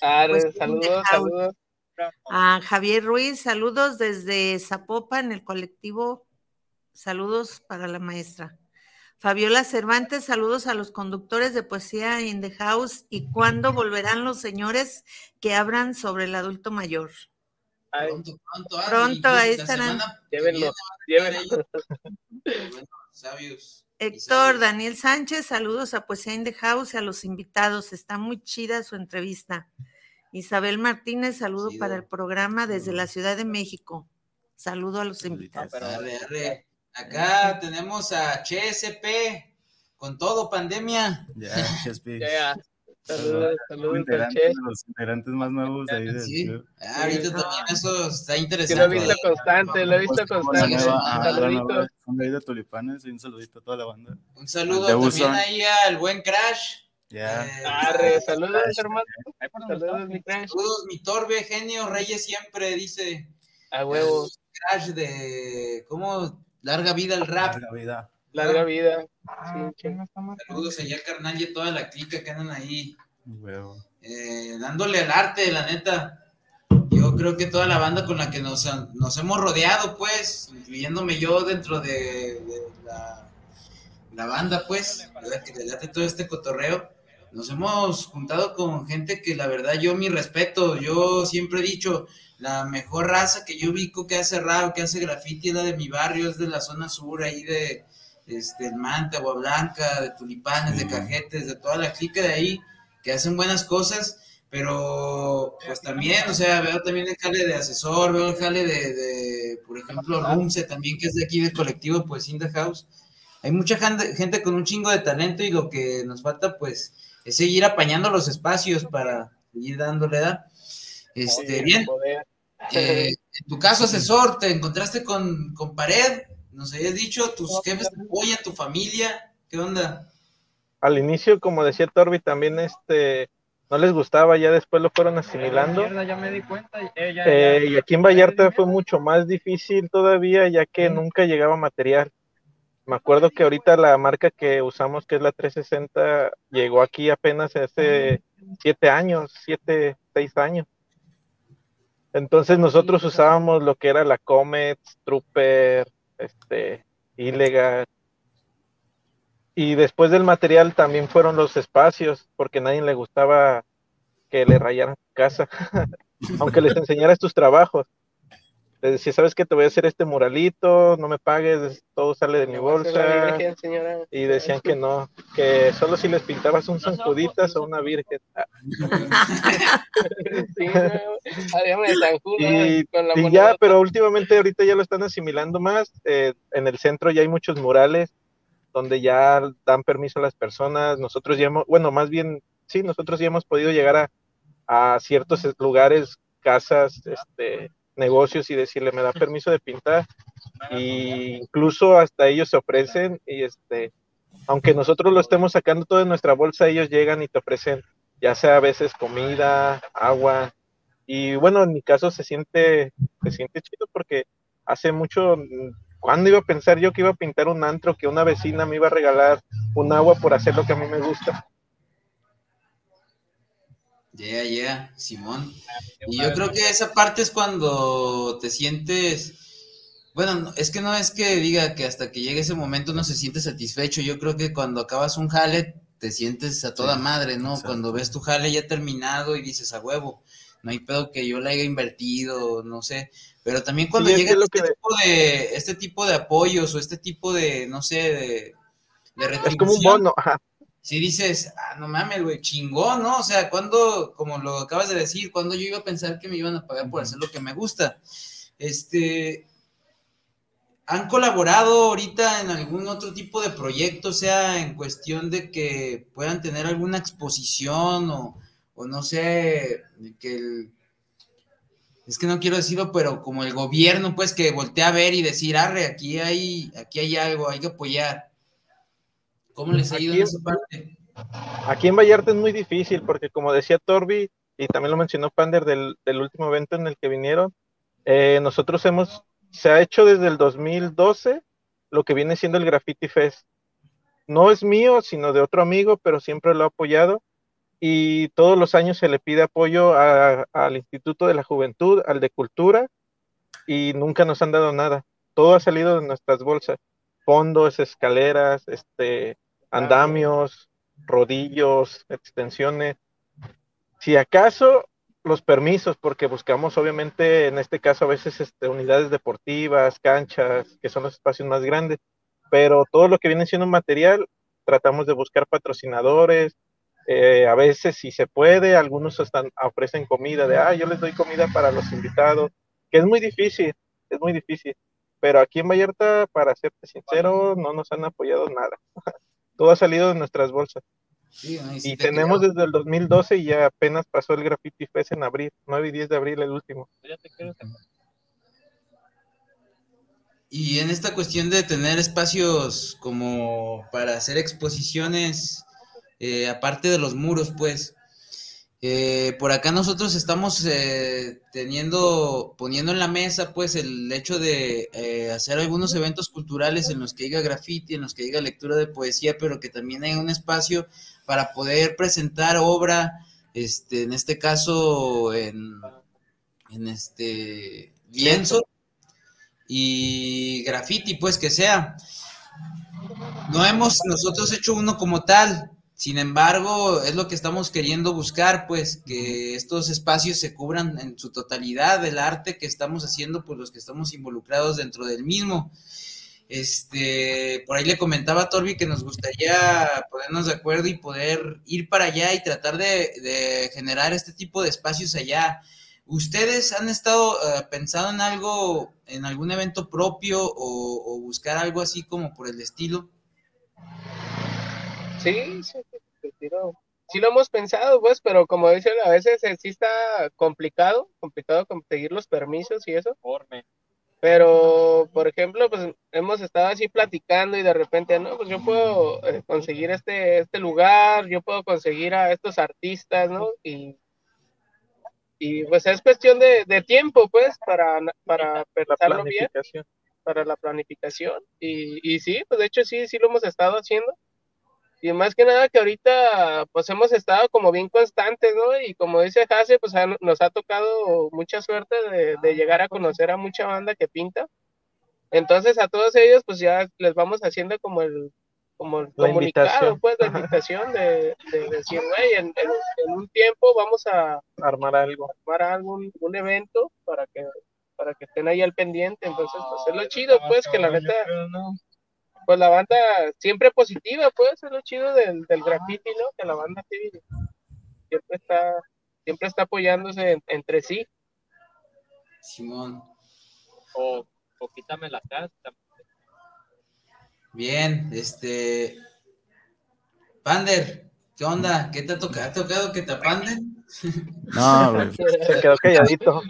Ah, pues, saludos, saludos. A Javier Ruiz, saludos desde Zapopan, el colectivo. Saludos para la maestra. Fabiola Cervantes, saludos a los conductores de Poesía in the House. ¿Y cuándo volverán los señores que hablan sobre el adulto mayor? pronto, pronto, pronto ahí estarán. Llévenlo, llévenlo. sabios. Héctor Daniel Sánchez, saludos a Poesía in the House y a los invitados. Está muy chida su entrevista. Isabel Martínez, saludo para el programa desde la Ciudad de México. Saludo a los invitados. Acá tenemos a CSP con todo pandemia. Ya, Saludos, saludos, los integrantes más nuevos ahí de sí. Ah, ahorita también eso está interesante. lo he visto constante, lo he visto constante. Saludito. Son ahí de tulipanes y un saludito a toda la banda. Un saludo también ahí al buen Crash. Ya. Saludos, hermano. Saludos, mi Crash. Saludos, mi Torbe, genio, Reyes siempre, dice. A huevo. Crash de, ¿cómo? Larga vida al rap. Larga vida. Larga vida. Ah, Saludos allá al carnal y a toda la clica que andan ahí. Eh, dándole al arte, la neta. Yo creo que toda la banda con la que nos, nos hemos rodeado, pues, incluyéndome yo dentro de, la, la, banda, pues, que le date todo este cotorreo, nos hemos juntado con gente que la verdad yo mi respeto, yo siempre he dicho, la mejor raza que yo ubico que hace rap, que hace graffiti es la de mi barrio, es de la zona sur, ahí de este, el Manta, Agua Blanca, de Tulipanes, de Cajetes, de toda la clica de ahí, que hacen buenas cosas, pero pues también, o sea, veo también el jale de asesor, veo el jale de, por ejemplo, Rumse también, que es de aquí del colectivo, pues In the House. Hay mucha gente, con un chingo de talento y lo que nos falta, pues, es seguir apañando los espacios para seguir dándole edad. Este, bien. Eh, en tu caso, asesor, te encontraste con, con pared, nos habías dicho, tus jefes te apoyan, tu familia, ¿qué onda? Al inicio, como decía Torbi, también este no les gustaba, ya después lo fueron asimilando. ya me di cuenta. Eh, y aquí en Vallarta fue mucho más difícil todavía, ya que nunca llegaba material. Me acuerdo que ahorita la marca que usamos, que es la 360, llegó aquí apenas hace siete años, siete, seis años. Entonces nosotros usábamos lo que era la Comet, Trooper, este, ilegal. Y después del material también fueron los espacios, porque a nadie le gustaba que le rayaran casa, aunque les enseñaras tus trabajos les decía, ¿sabes qué? Te voy a hacer este muralito, no me pagues, todo sale de mi bolsa. y decían que no, que solo si les pintabas un San Juditas o una Virgen. y, ya, pero últimamente ahorita ya lo están asimilando más. Eh, en el centro ya hay muchos murales donde ya dan permiso a las personas. Nosotros ya hemos, bueno, más bien, sí, nosotros ya hemos podido llegar a, a ciertos lugares, casas, este negocios y decirle, me da permiso de pintar. Y incluso hasta ellos se ofrecen y este, aunque nosotros lo estemos sacando todo de nuestra bolsa, ellos llegan y te ofrecen, ya sea a veces comida, agua. Y bueno, en mi caso se siente, se siente chido porque hace mucho, ¿cuándo iba a pensar yo que iba a pintar un antro, que una vecina me iba a regalar un agua por hacer lo que a mí me gusta? Yeah, yeah, Simón. Y yo creo que esa parte es cuando te sientes, bueno, es que no es que diga que hasta que llegue ese momento no se siente satisfecho, yo creo que cuando acabas un jale te sientes a toda madre, ¿no? Cuando ves tu jale ya terminado y dices a huevo, no hay pedo que yo le haya invertido, no sé, pero también cuando llega este, tipo de, este tipo de apoyos o este tipo de, no sé, de, de Es como un bono, ajá si dices, ah, no mames, güey, chingón, ¿no? O sea, cuando, como lo acabas de decir, cuando yo iba a pensar que me iban a pagar por hacer lo que me gusta. Este, ¿han colaborado ahorita en algún otro tipo de proyecto, sea en cuestión de que puedan tener alguna exposición o, o no sé, que el, es que no quiero decirlo, pero como el gobierno, pues, que voltea a ver y decir, arre, aquí hay, aquí hay algo, hay que apoyar. ¿Cómo les ha ido en esa parte? Aquí en Vallarta es muy difícil, porque como decía Torbi, y también lo mencionó Pander del, último evento en el que vinieron, eh, nosotros hemos, se ha hecho desde el 2012 lo que viene siendo el Graffiti Fest. No es mío, sino de otro amigo, pero siempre lo ha apoyado y todos los años se le pide apoyo al Instituto de la Juventud, al de Cultura, y nunca nos han dado nada. Todo ha salido de nuestras bolsas, fondos, escaleras, este, andamios, rodillos, extensiones. Si acaso los permisos, porque buscamos obviamente en este caso a veces este, unidades deportivas, canchas, que son los espacios más grandes, pero todo lo que viene siendo material, tratamos de buscar patrocinadores, eh, a veces, si se puede, algunos están, ofrecen comida de, ah, yo les doy comida para los invitados, que es muy difícil, es muy difícil. Pero aquí en Vallarta, para serte sincero, no nos han apoyado nada. Todo ha salido de nuestras bolsas. y tenemos desde el 2012 y ya apenas pasó el Graffiti Fest en abril, 9 y 10 de abril el último. Y en esta cuestión de tener espacios como para hacer exposiciones, eh, aparte de los muros, pues. Eh, por acá nosotros estamos eh, teniendo, poniendo en la mesa, pues, el hecho de hacer algunos eventos culturales en los que diga graffiti, en los que diga lectura de poesía, pero que también hay un espacio para poder presentar obra, este, en este caso, en, en este lienzo y graffiti, pues, que sea. No hemos nosotros hecho uno como tal, sin embargo, es lo que estamos queriendo buscar, pues, que estos espacios se cubran en su totalidad del arte que estamos haciendo, pues los que estamos involucrados dentro del mismo. Este, por ahí le comentaba Torbi que nos gustaría ponernos de acuerdo y poder ir para allá y tratar de, generar este tipo de espacios allá. ¿Ustedes han estado eh, pensando en algo, en algún evento propio o, o buscar algo así como por el estilo? Sí, sí, sí lo hemos pensado, pues, pero como dicen, a veces sí está complicado, complicado conseguir los permisos y eso. Pero, por ejemplo, pues hemos estado así platicando y de repente, no, pues yo puedo eh, conseguir este, este lugar, yo puedo conseguir a estos artistas, ¿no? Y, y pues es cuestión de, de tiempo, pues, para, para pensarlo bien, para la planificación. Y, y sí, pues de hecho sí, sí lo hemos estado haciendo. Y más que nada que ahorita pues hemos estado como bien constantes, ¿no? Y como dice Jase, pues nos ha tocado mucha suerte de, llegar a conocer a mucha banda que pinta. Entonces a todos ellos pues ya les vamos haciendo como el, como el comunicado, pues la invitación de, decir, güey, en, un tiempo vamos a armar algo, armar algún un evento para que para que estén ahí al pendiente. Entonces pues es lo chido, pues que la neta pues la banda siempre positiva, pues es lo chido del, del graffiti, ¿no? Que la banda siempre está, siempre está apoyándose entre sí. Simón. O, o quítame la casa. Bien, este. Pander, ¿qué onda? ¿Qué te ha tocado? ¿Ha tocado que te apanden? No, güey. Se quedó calladito.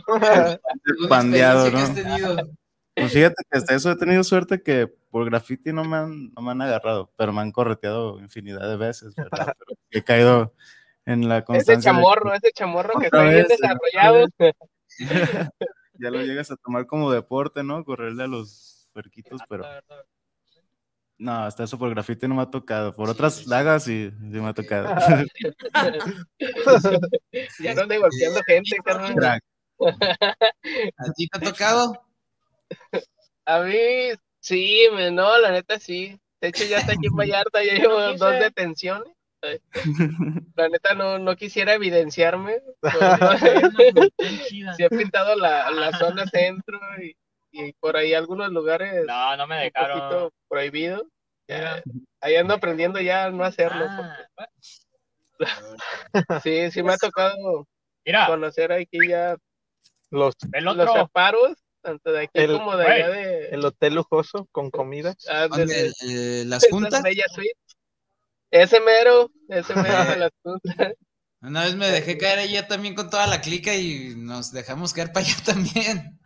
Pandeado, ¿no? Pues fíjate que hasta eso he tenido suerte que por graffiti no me han, no me han agarrado, pero me han correteado infinidad de veces, ¿verdad? he caído en la constancia. Ese chamorro, ese chamorro que está bien desarrollado. ya lo llegas a tomar como deporte, ¿no? Correrle a los puerquitos, pero... No, hasta eso por graffiti no me ha tocado. Por otras lagas sí, sí me ha tocado. ya no golpeando gente, carnal. ¿A ti te ha tocado? A mí, sí, no, la neta sí. De hecho, ya está aquí en Vallarta, ya llevo dos detenciones. La neta no, no quisiera evidenciarme. Si he pintado la, la zona centro y, y, por ahí algunos lugares. No, no me dejaron. prohibido. ahí ando aprendiendo ya a no hacerlo. Ah. sí, sí me ha tocado conocer aquí ya los, los separos tanto de aquí el, como de allá de... El hotel lujoso con comida. Ah, de, eh, ¿Las juntas? Ese mero, ese mero de las juntas. Una vez me dejé caer allá también con toda la clica y nos dejamos caer para allá también.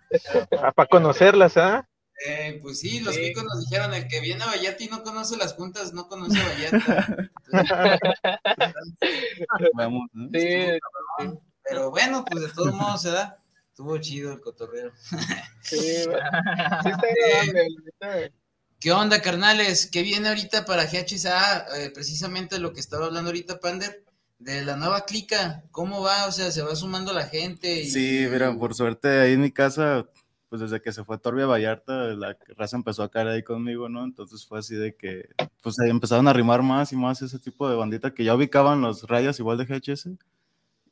Ah, para conocerlas, ¿ah? Eh, pues sí, los sí. nos dijeron, el que viene a Vallarta y no conoce las juntas, no conoce a Vallarta. Vamos, ¿no? sí, Pero bueno, pues de todos modos se da. Estuvo chido el cotorreo. Sí, sí está agradable. ¿Qué onda, carnales? ¿Qué viene ahorita para GHSA? Eh, precisamente lo que estaba hablando ahorita, Pander, de la nueva clica. ¿Cómo va? O sea, se va sumando la gente. Y... Sí, mira, por suerte ahí en mi casa, pues desde que se fue Torbia Vallarta, la raza empezó a caer ahí conmigo, ¿no? Entonces fue así de que, pues ahí empezaron a arrimar más y más ese tipo de bandita que ya ubicaban los rayas igual de GHS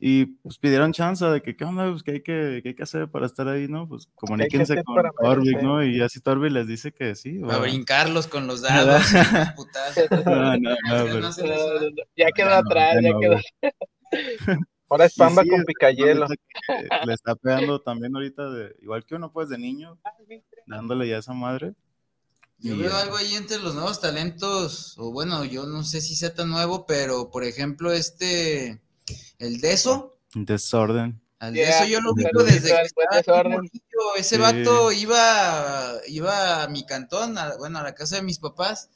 y pues pidieron chance de que, ¿qué onda? Pues, ¿qué hay que, qué hay que hacer para estar ahí, no? Pues comuníquense con Torvik, ¿no? Y así Torvik les dice que sí. A brincarlos con los dados. no, no, no, ya quedó atrás, ya quedó. Ahora es Pamba con Picayelo. Le está pegando también ahorita, de, igual que uno, pues, de niño, dándole ya a esa madre. Yo veo algo ahí entre los nuevos talentos, o bueno, yo no sé si sea tan nuevo, pero por ejemplo, este el Deso. Desorden. Al Deso yo lo ubico desde que estaba. Ese vato iba, iba a mi cantón, bueno, a la casa de mis papás.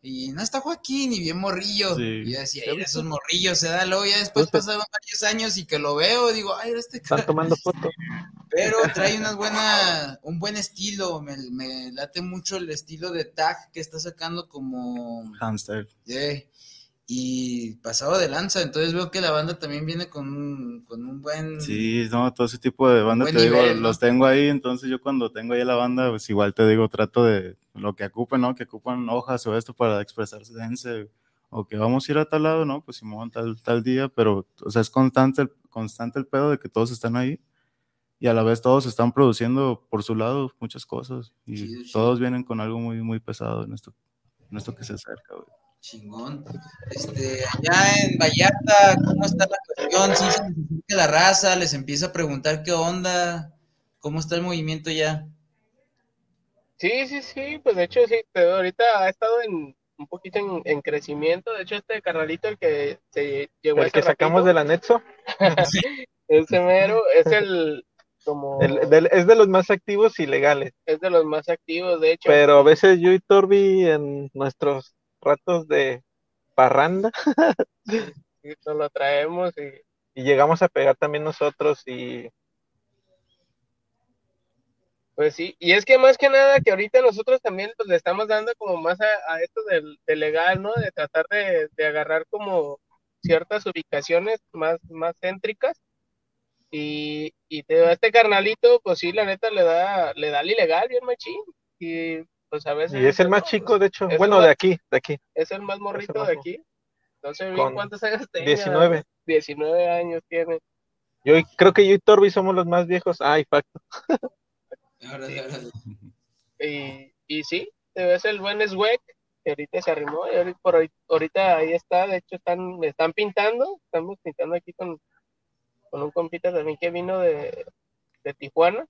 Y no está Joaquín, y bien morrillo. Y yo decía, esos morrillos, se da luego ya después pasaron varios años y que lo veo, digo, ay, este Están tomando fotos. Pero trae unas buenas, un buen estilo, me, me, late mucho el estilo de tag que está sacando como... Hamster. Sí y pasado de lanza, entonces veo que la banda también viene con un, con un buen... Sí, no, todo ese tipo de banda, te digo, los tengo ahí, entonces yo cuando tengo ahí la banda, pues igual te digo, trato de lo que ocupen, ¿no? Que ocupan hojas o esto para expresarse dense, o que vamos a ir a tal lado, ¿no? Pues Simón, tal, tal día, pero, o sea, es constante, constante el pedo de que todos están ahí y a la vez todos están produciendo por su lado muchas cosas y todos vienen con algo muy, muy pesado en esto, en esto que se acerca, güey. Chingón. Este, allá en Vallarta, ¿cómo está la cuestión? ¿Sí se que la raza les empieza a preguntar qué onda? ¿Cómo está el movimiento ya? Sí, sí, sí, pues de hecho sí, pero ahorita ha estado en un poquito en, crecimiento. De hecho, este carnalito, el que se llegó El que sacamos del anexo. ese mero es el como... es de los más activos y legales. Es de los más activos, de hecho. Pero a veces yo y Torbi en nuestros ratos de parranda. y lo traemos y... llegamos a pegar también nosotros y... Pues sí, y es que más que nada que ahorita nosotros también pues, le estamos dando como más a, esto del, legal, ¿no? De tratar de, agarrar como ciertas ubicaciones más, más céntricas. Y, y te, este carnalito, pues sí, la neta le da, le da el ilegal bien machín. Y pues a veces. Y es el más chico, de hecho. Bueno, de aquí, de aquí. Es el más morrito de aquí. No sé bien cuántos años tiene. 19. 19 años tiene. Yo creo que yo y Torbi somos los más viejos. Ay, facto. y, y sí, te ves el buen Swag, que ahorita se arrimó, y ahorita, por ahorita ahí está, de hecho están, están pintando, estamos pintando aquí con, con un compita también que vino de, de Tijuana.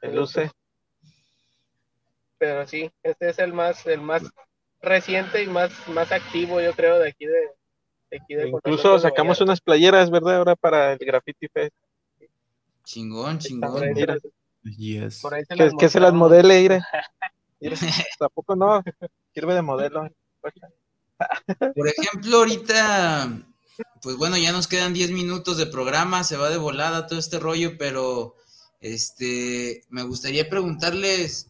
El Luce pero sí, este es el más, el más reciente y más, más activo, yo creo, de aquí de, aquí de Incluso sacamos unas playeras, ¿verdad? Ahora para el Graffiti Fest. Chingón, chingón. Yes. que, se las modele, Ire. Tampoco no, sirve de modelo. Por ejemplo, ahorita, pues bueno, ya nos quedan 10 minutos de programa, se va de volada todo este rollo, pero este, me gustaría preguntarles,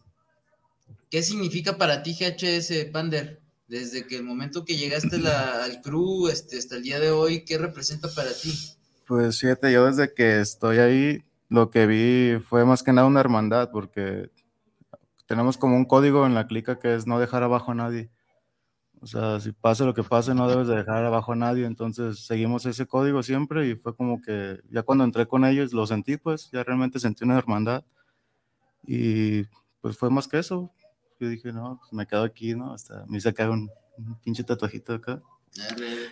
¿Qué significa para ti GHS, Pander? Desde que el momento que llegaste al crew este, hasta el día de hoy, ¿qué representa para ti? Pues fíjate, yo desde que estoy ahí, lo que vi fue más que nada una hermandad, porque tenemos como un código en la clica que es no dejar abajo a nadie. O sea, si pasa lo que pase, no debes de dejar abajo a nadie. Entonces seguimos ese código siempre y fue como que ya cuando entré con ellos lo sentí, pues ya realmente sentí una hermandad. Y pues fue más que eso, yo dije, no, pues me quedo aquí, ¿no? Hasta me hice acá un, pinche tatuajito acá.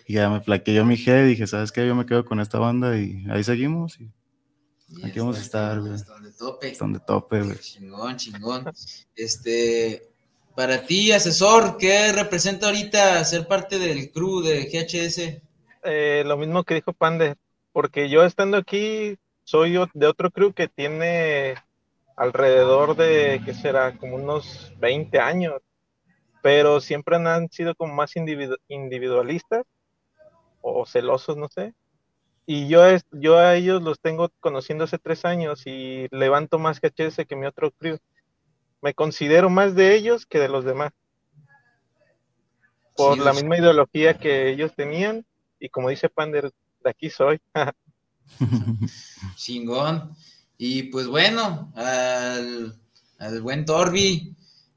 Y ya me plaqueó mi G y dije, ¿sabes qué? Yo me quedo con esta banda y ahí seguimos. Y aquí vamos a estar, güey. Hasta donde tope. Hasta donde tope, güey. Chingón, chingón. Este, para ti, asesor, ¿qué representa ahorita ser parte del crew de GHS? eh, lo mismo que dijo Pande, porque yo estando aquí soy de otro crew que tiene alrededor de, ¿qué será? Como unos 20 años, pero siempre han sido como más individualistas o celosos, no sé. Y yo, es, yo a ellos los tengo conociendo hace tres años y levanto más KHS que mi otro crew. Me considero más de ellos que de los demás. Por la misma ideología que ellos tenían y como dice Pander, de aquí soy. Chingón. Y pues bueno, al, al buen Torbi.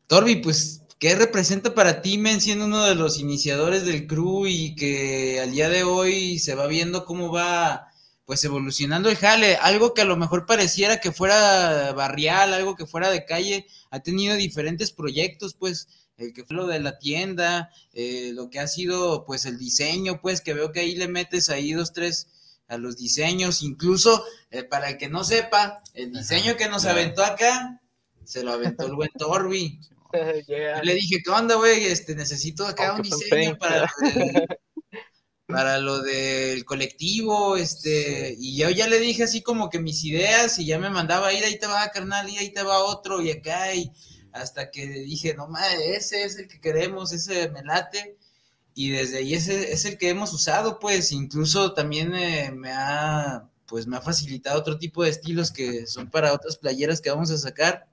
Torbi, pues ¿Qué representa para ti, men, siendo uno de los iniciadores del crew y que al día de hoy se va viendo cómo va pues evolucionando el jale? Algo que a lo mejor pareciera que fuera barrial, algo que fuera de calle, ha tenido diferentes proyectos, pues el que fue lo de la tienda, eh, lo que ha sido pues el diseño, pues que veo que ahí le metes ahí dos, tres a los diseños, incluso eh, para el que no sepa, el diseño que nos aventó acá, se lo aventó el buen Torbi. Le dije, ¿qué onda, güey? Este, necesito acá un diseño para lo, del, para lo del colectivo, este, y yo ya le dije así como que mis ideas, y ya me mandaba a ir, ahí te va, carnal, y ahí te va otro, y acá, y hasta que dije, no madre, ese es el que queremos, ese me late, y desde ahí ese es el que hemos usado, pues, incluso también eh, me ha, pues, me ha facilitado otro tipo de estilos que son para otras playeras que vamos a sacar,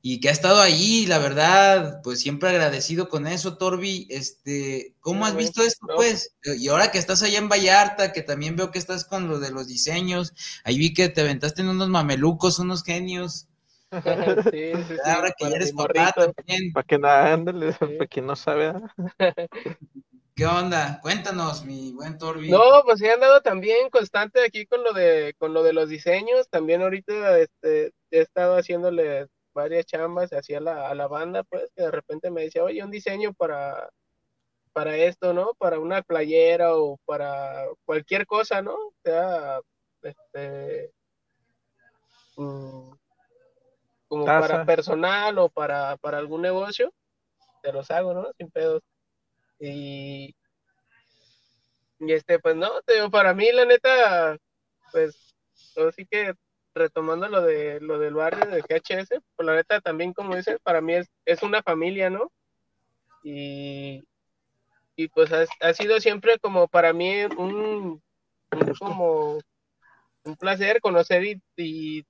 y que ha estado ahí, la verdad, pues siempre agradecido con eso, Torbi. Este, ¿cómo has visto esto, pues? Y ahora que estás allá en Vallarta, que también veo que estás con lo de los diseños, ahí vi que te aventaste en unos mamelucos, unos genios. sí, sí, ahora que ya eres papá también. Para que nada, para quien no sabe. ¿Qué onda? Cuéntanos, mi buen Torbi. No, pues he andado también constante aquí con lo de, con lo de los diseños. También ahorita este, he estado haciéndole varias chambas hacia la, a la banda, pues, que de repente me decía, oye, un diseño para, para esto, ¿no? Para una playera o para cualquier cosa, ¿no? O sea, este, mm, como para personal o para, para algún negocio, te los hago, ¿no? Sin pedos. Y, y este, pues no, te digo, para mí, la neta, pues, así que retomando lo de lo del barrio de GHS, pues la neta también como dices, para mí es, es una familia, ¿no? Y, y pues ha, sido siempre como para mí un, como un placer conocer y, y,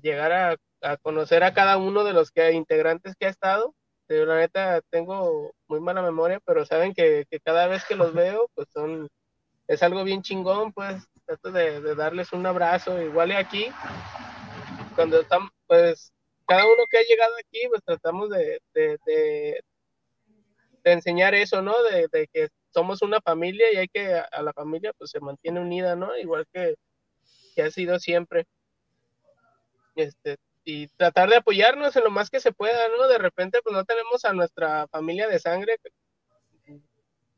llegar a, a, conocer a cada uno de los que integrantes que ha estado. Pero la neta tengo muy mala memoria, pero saben que, que cada vez que los veo, pues son, es algo bien chingón, pues trato de, darles un abrazo, igual y aquí, cuando estamos, pues cada uno que ha llegado aquí, pues tratamos de, de, enseñar eso, ¿no? De, que somos una familia y hay que, a, la familia pues se mantiene unida, ¿no? Igual que, que ha sido siempre. Este, y tratar de apoyarnos en lo más que se pueda, ¿no? De repente pues no tenemos a nuestra familia de sangre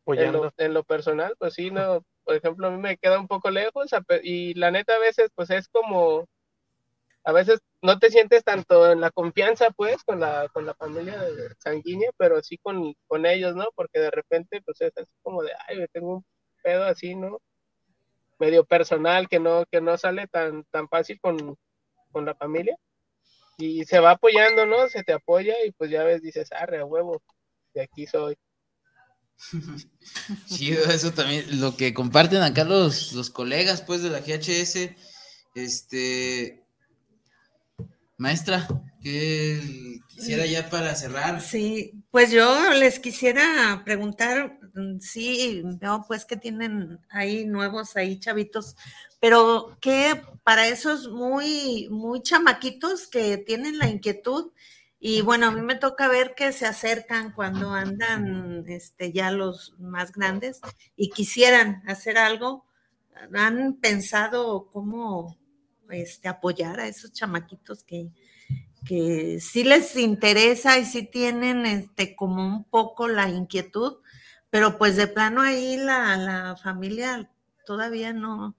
en lo, en lo, personal, pues sí, no, por ejemplo, a mí me queda un poco lejos y la neta a veces pues es como, a veces no te sientes tanto en la confianza pues con la, con la familia sanguínea, pero sí con, con ellos, ¿no? Porque de repente pues es así como de, ay, tengo un pedo así, ¿no? medio personal que no, que no sale tan, tan fácil con, con la familia y se va apoyando, ¿no? Se te apoya y pues ya ves, dices, arre, a huevo, de aquí soy. Sí, eso también, lo que comparten acá los, los colegas, pues, de la GHS, este, maestra, ¿qué quisiera ya para cerrar? Sí, pues yo les quisiera preguntar, mm, sí, veo pues que tienen ahí nuevos, ahí chavitos, pero que para esos muy, muy chamaquitos que tienen la inquietud, y bueno, a mí me toca ver que se acercan cuando andan este, ya los más grandes y quisieran hacer algo. ¿Han pensado cómo este, apoyar a esos chamaquitos que, que sí les interesa y sí tienen este, como un poco la inquietud, pero pues de plano ahí la, la familia todavía no,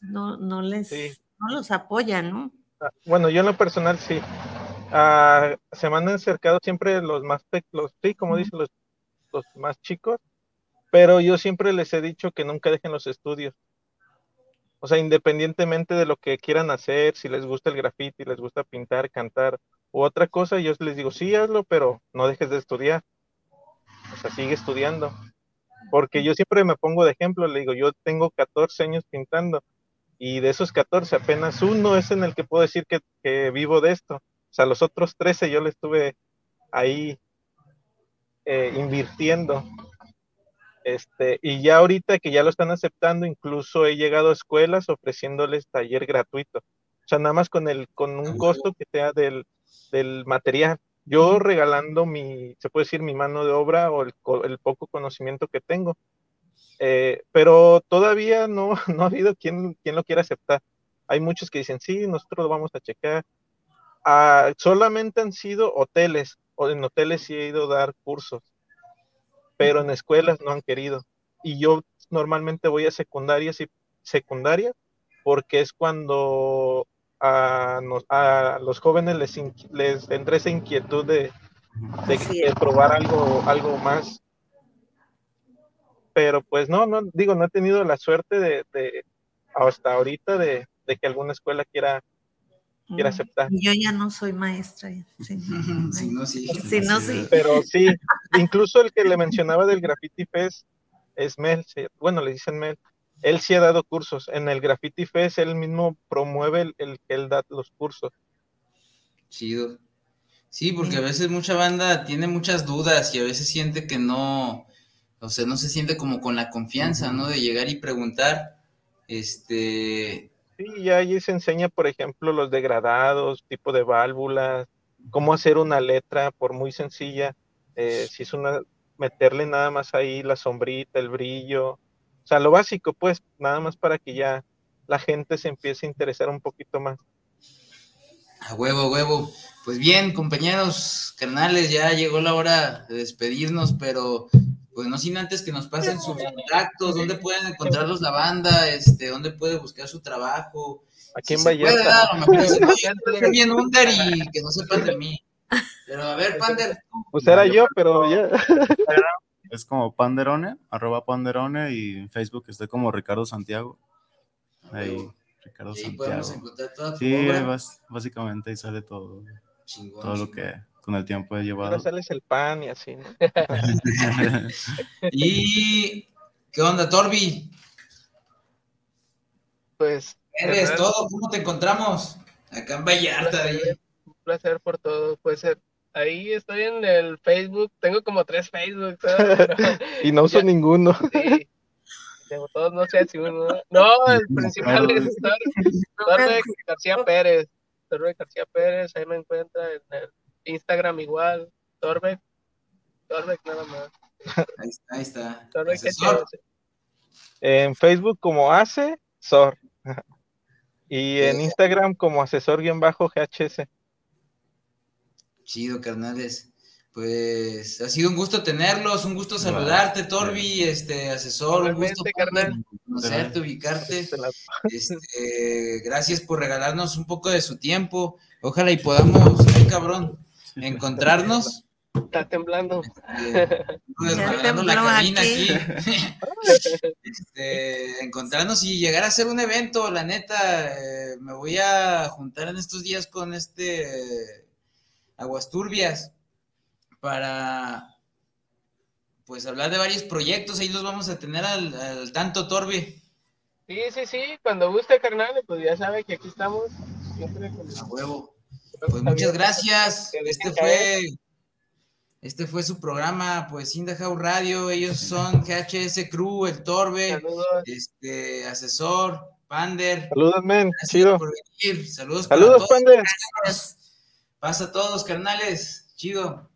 no, no les no los apoya, ¿no? Ah, bueno, yo en lo personal sí. Ah, se me han acercado siempre los más, los, sí, como dicen, los, los más chicos. pero yo siempre les he dicho que nunca dejen los estudios. O sea, independientemente de lo que quieran hacer, si les gusta el graffiti, les gusta pintar, cantar u otra cosa, yo les digo, sí, hazlo, pero no dejes de estudiar. O sea, sigue estudiando. Porque yo siempre me pongo de ejemplo, le digo, yo tengo 14 años pintando y de esos 14 apenas uno es en el que puedo decir que, vivo de esto. O sea, los otros 13 yo le estuve ahí eh, invirtiendo. Este, y ya ahorita que ya lo están aceptando, incluso he llegado a escuelas ofreciéndoles taller gratuito. O sea, nada más con el, con un costo que sea del, del material. Yo regalando mi, se puede decir, mi mano de obra o el, el poco conocimiento que tengo. Eh, pero todavía no, no ha habido quien, quien lo quiera aceptar. Hay muchos que dicen, sí, nosotros lo vamos a checar. Ah, solamente han sido hoteles, o en hoteles sí he ido a dar cursos, pero en escuelas no han querido. Y yo normalmente voy a secundarias y secundaria porque es cuando a, los jóvenes les, les entra esa inquietud de, de, probar algo, algo más. Pero pues no, no, digo, no he tenido la suerte de, hasta ahorita de, que alguna escuela quiera, quiera mm, aceptar. Yo ya no soy maestra. Sí, no, sí. Sí, no, sí. Pero sí, incluso el que le mencionaba del Graffiti Fest es Mel, bueno, le dicen Mel, él sí ha dado cursos. En el Graffiti Fest él mismo promueve el, que él da los cursos. Chido. Sí, porque a veces mucha banda tiene muchas dudas y a veces siente que no, o sea, no se siente como con la confianza, ¿no? De llegar y preguntar. Este. Sí, ya allí se enseña, por ejemplo, los degradados, tipo de válvulas, cómo hacer una letra, por muy sencilla. Eh, si es una, meterle nada más ahí la sombrita, el brillo, o sea, lo básico, pues, nada más para que ya la gente se empiece a interesar un poquito más. A huevo, huevo. Pues bien, compañeros, carnales, ya llegó la hora de despedirnos, pero pues no sin antes que nos pasen sus contactos, dónde pueden encontrarlos la banda, este, dónde puede buscar su trabajo. Aquí en Vallarta. Bien Under y que no sepan de mí. Pero a ver, Pander. Pues era yo, pero ya. Es como Panderone, arroba Panderone y en Facebook estoy como Ricardo Santiago. Ahí, Ricardo sí, Santiago. sí, básicamente ahí sale todo. todo lo que con el tiempo he llevado. Ahora sales el pan y así, ¿no? y ¿qué onda, Torbi? Pues. ¿Eres todo? ¿Cómo te encontramos? Acá en Vallarta. Un placer por todo. Puede ser ahí estoy en el Facebook, tengo como tres Facebook. y no uso ninguno. Sí. todos, no sé si uno. No, el principal es Torbe García Pérez. Torbe García Pérez, ahí me encuentra en el Instagram igual. Torbe, Torbe nada más. Ahí está, ahí está. En Facebook como hace Sor. Y en Instagram como asesor-GHS. Chido, carnales. Pues ha sido un gusto tenerlos, un gusto saludarte, Torbi, este asesor, un gusto conocerte, ubicarte. Este, gracias por regalarnos un poco de su tiempo. Ojalá y podamos, ay cabrón, encontrarnos. Está temblando. Este, la cabina aquí. Este, encontrarnos y llegar a hacer un evento, la neta. Eh, me voy a juntar en estos días con este Aguas Turbias para pues hablar de varios proyectos, ahí los vamos a tener al, tanto Torbi. Sí, sí, sí, cuando guste, carnal, pues ya sabe que aquí estamos. A huevo. Pues muchas gracias. Este fue este fue su programa, pues Indahau Radio, ellos son GHS Crew, el Torbe, este asesor, Pander. Saludos, men, chido. Saludos, Saludos, Pander. Pasa a todos, carnales. Chido.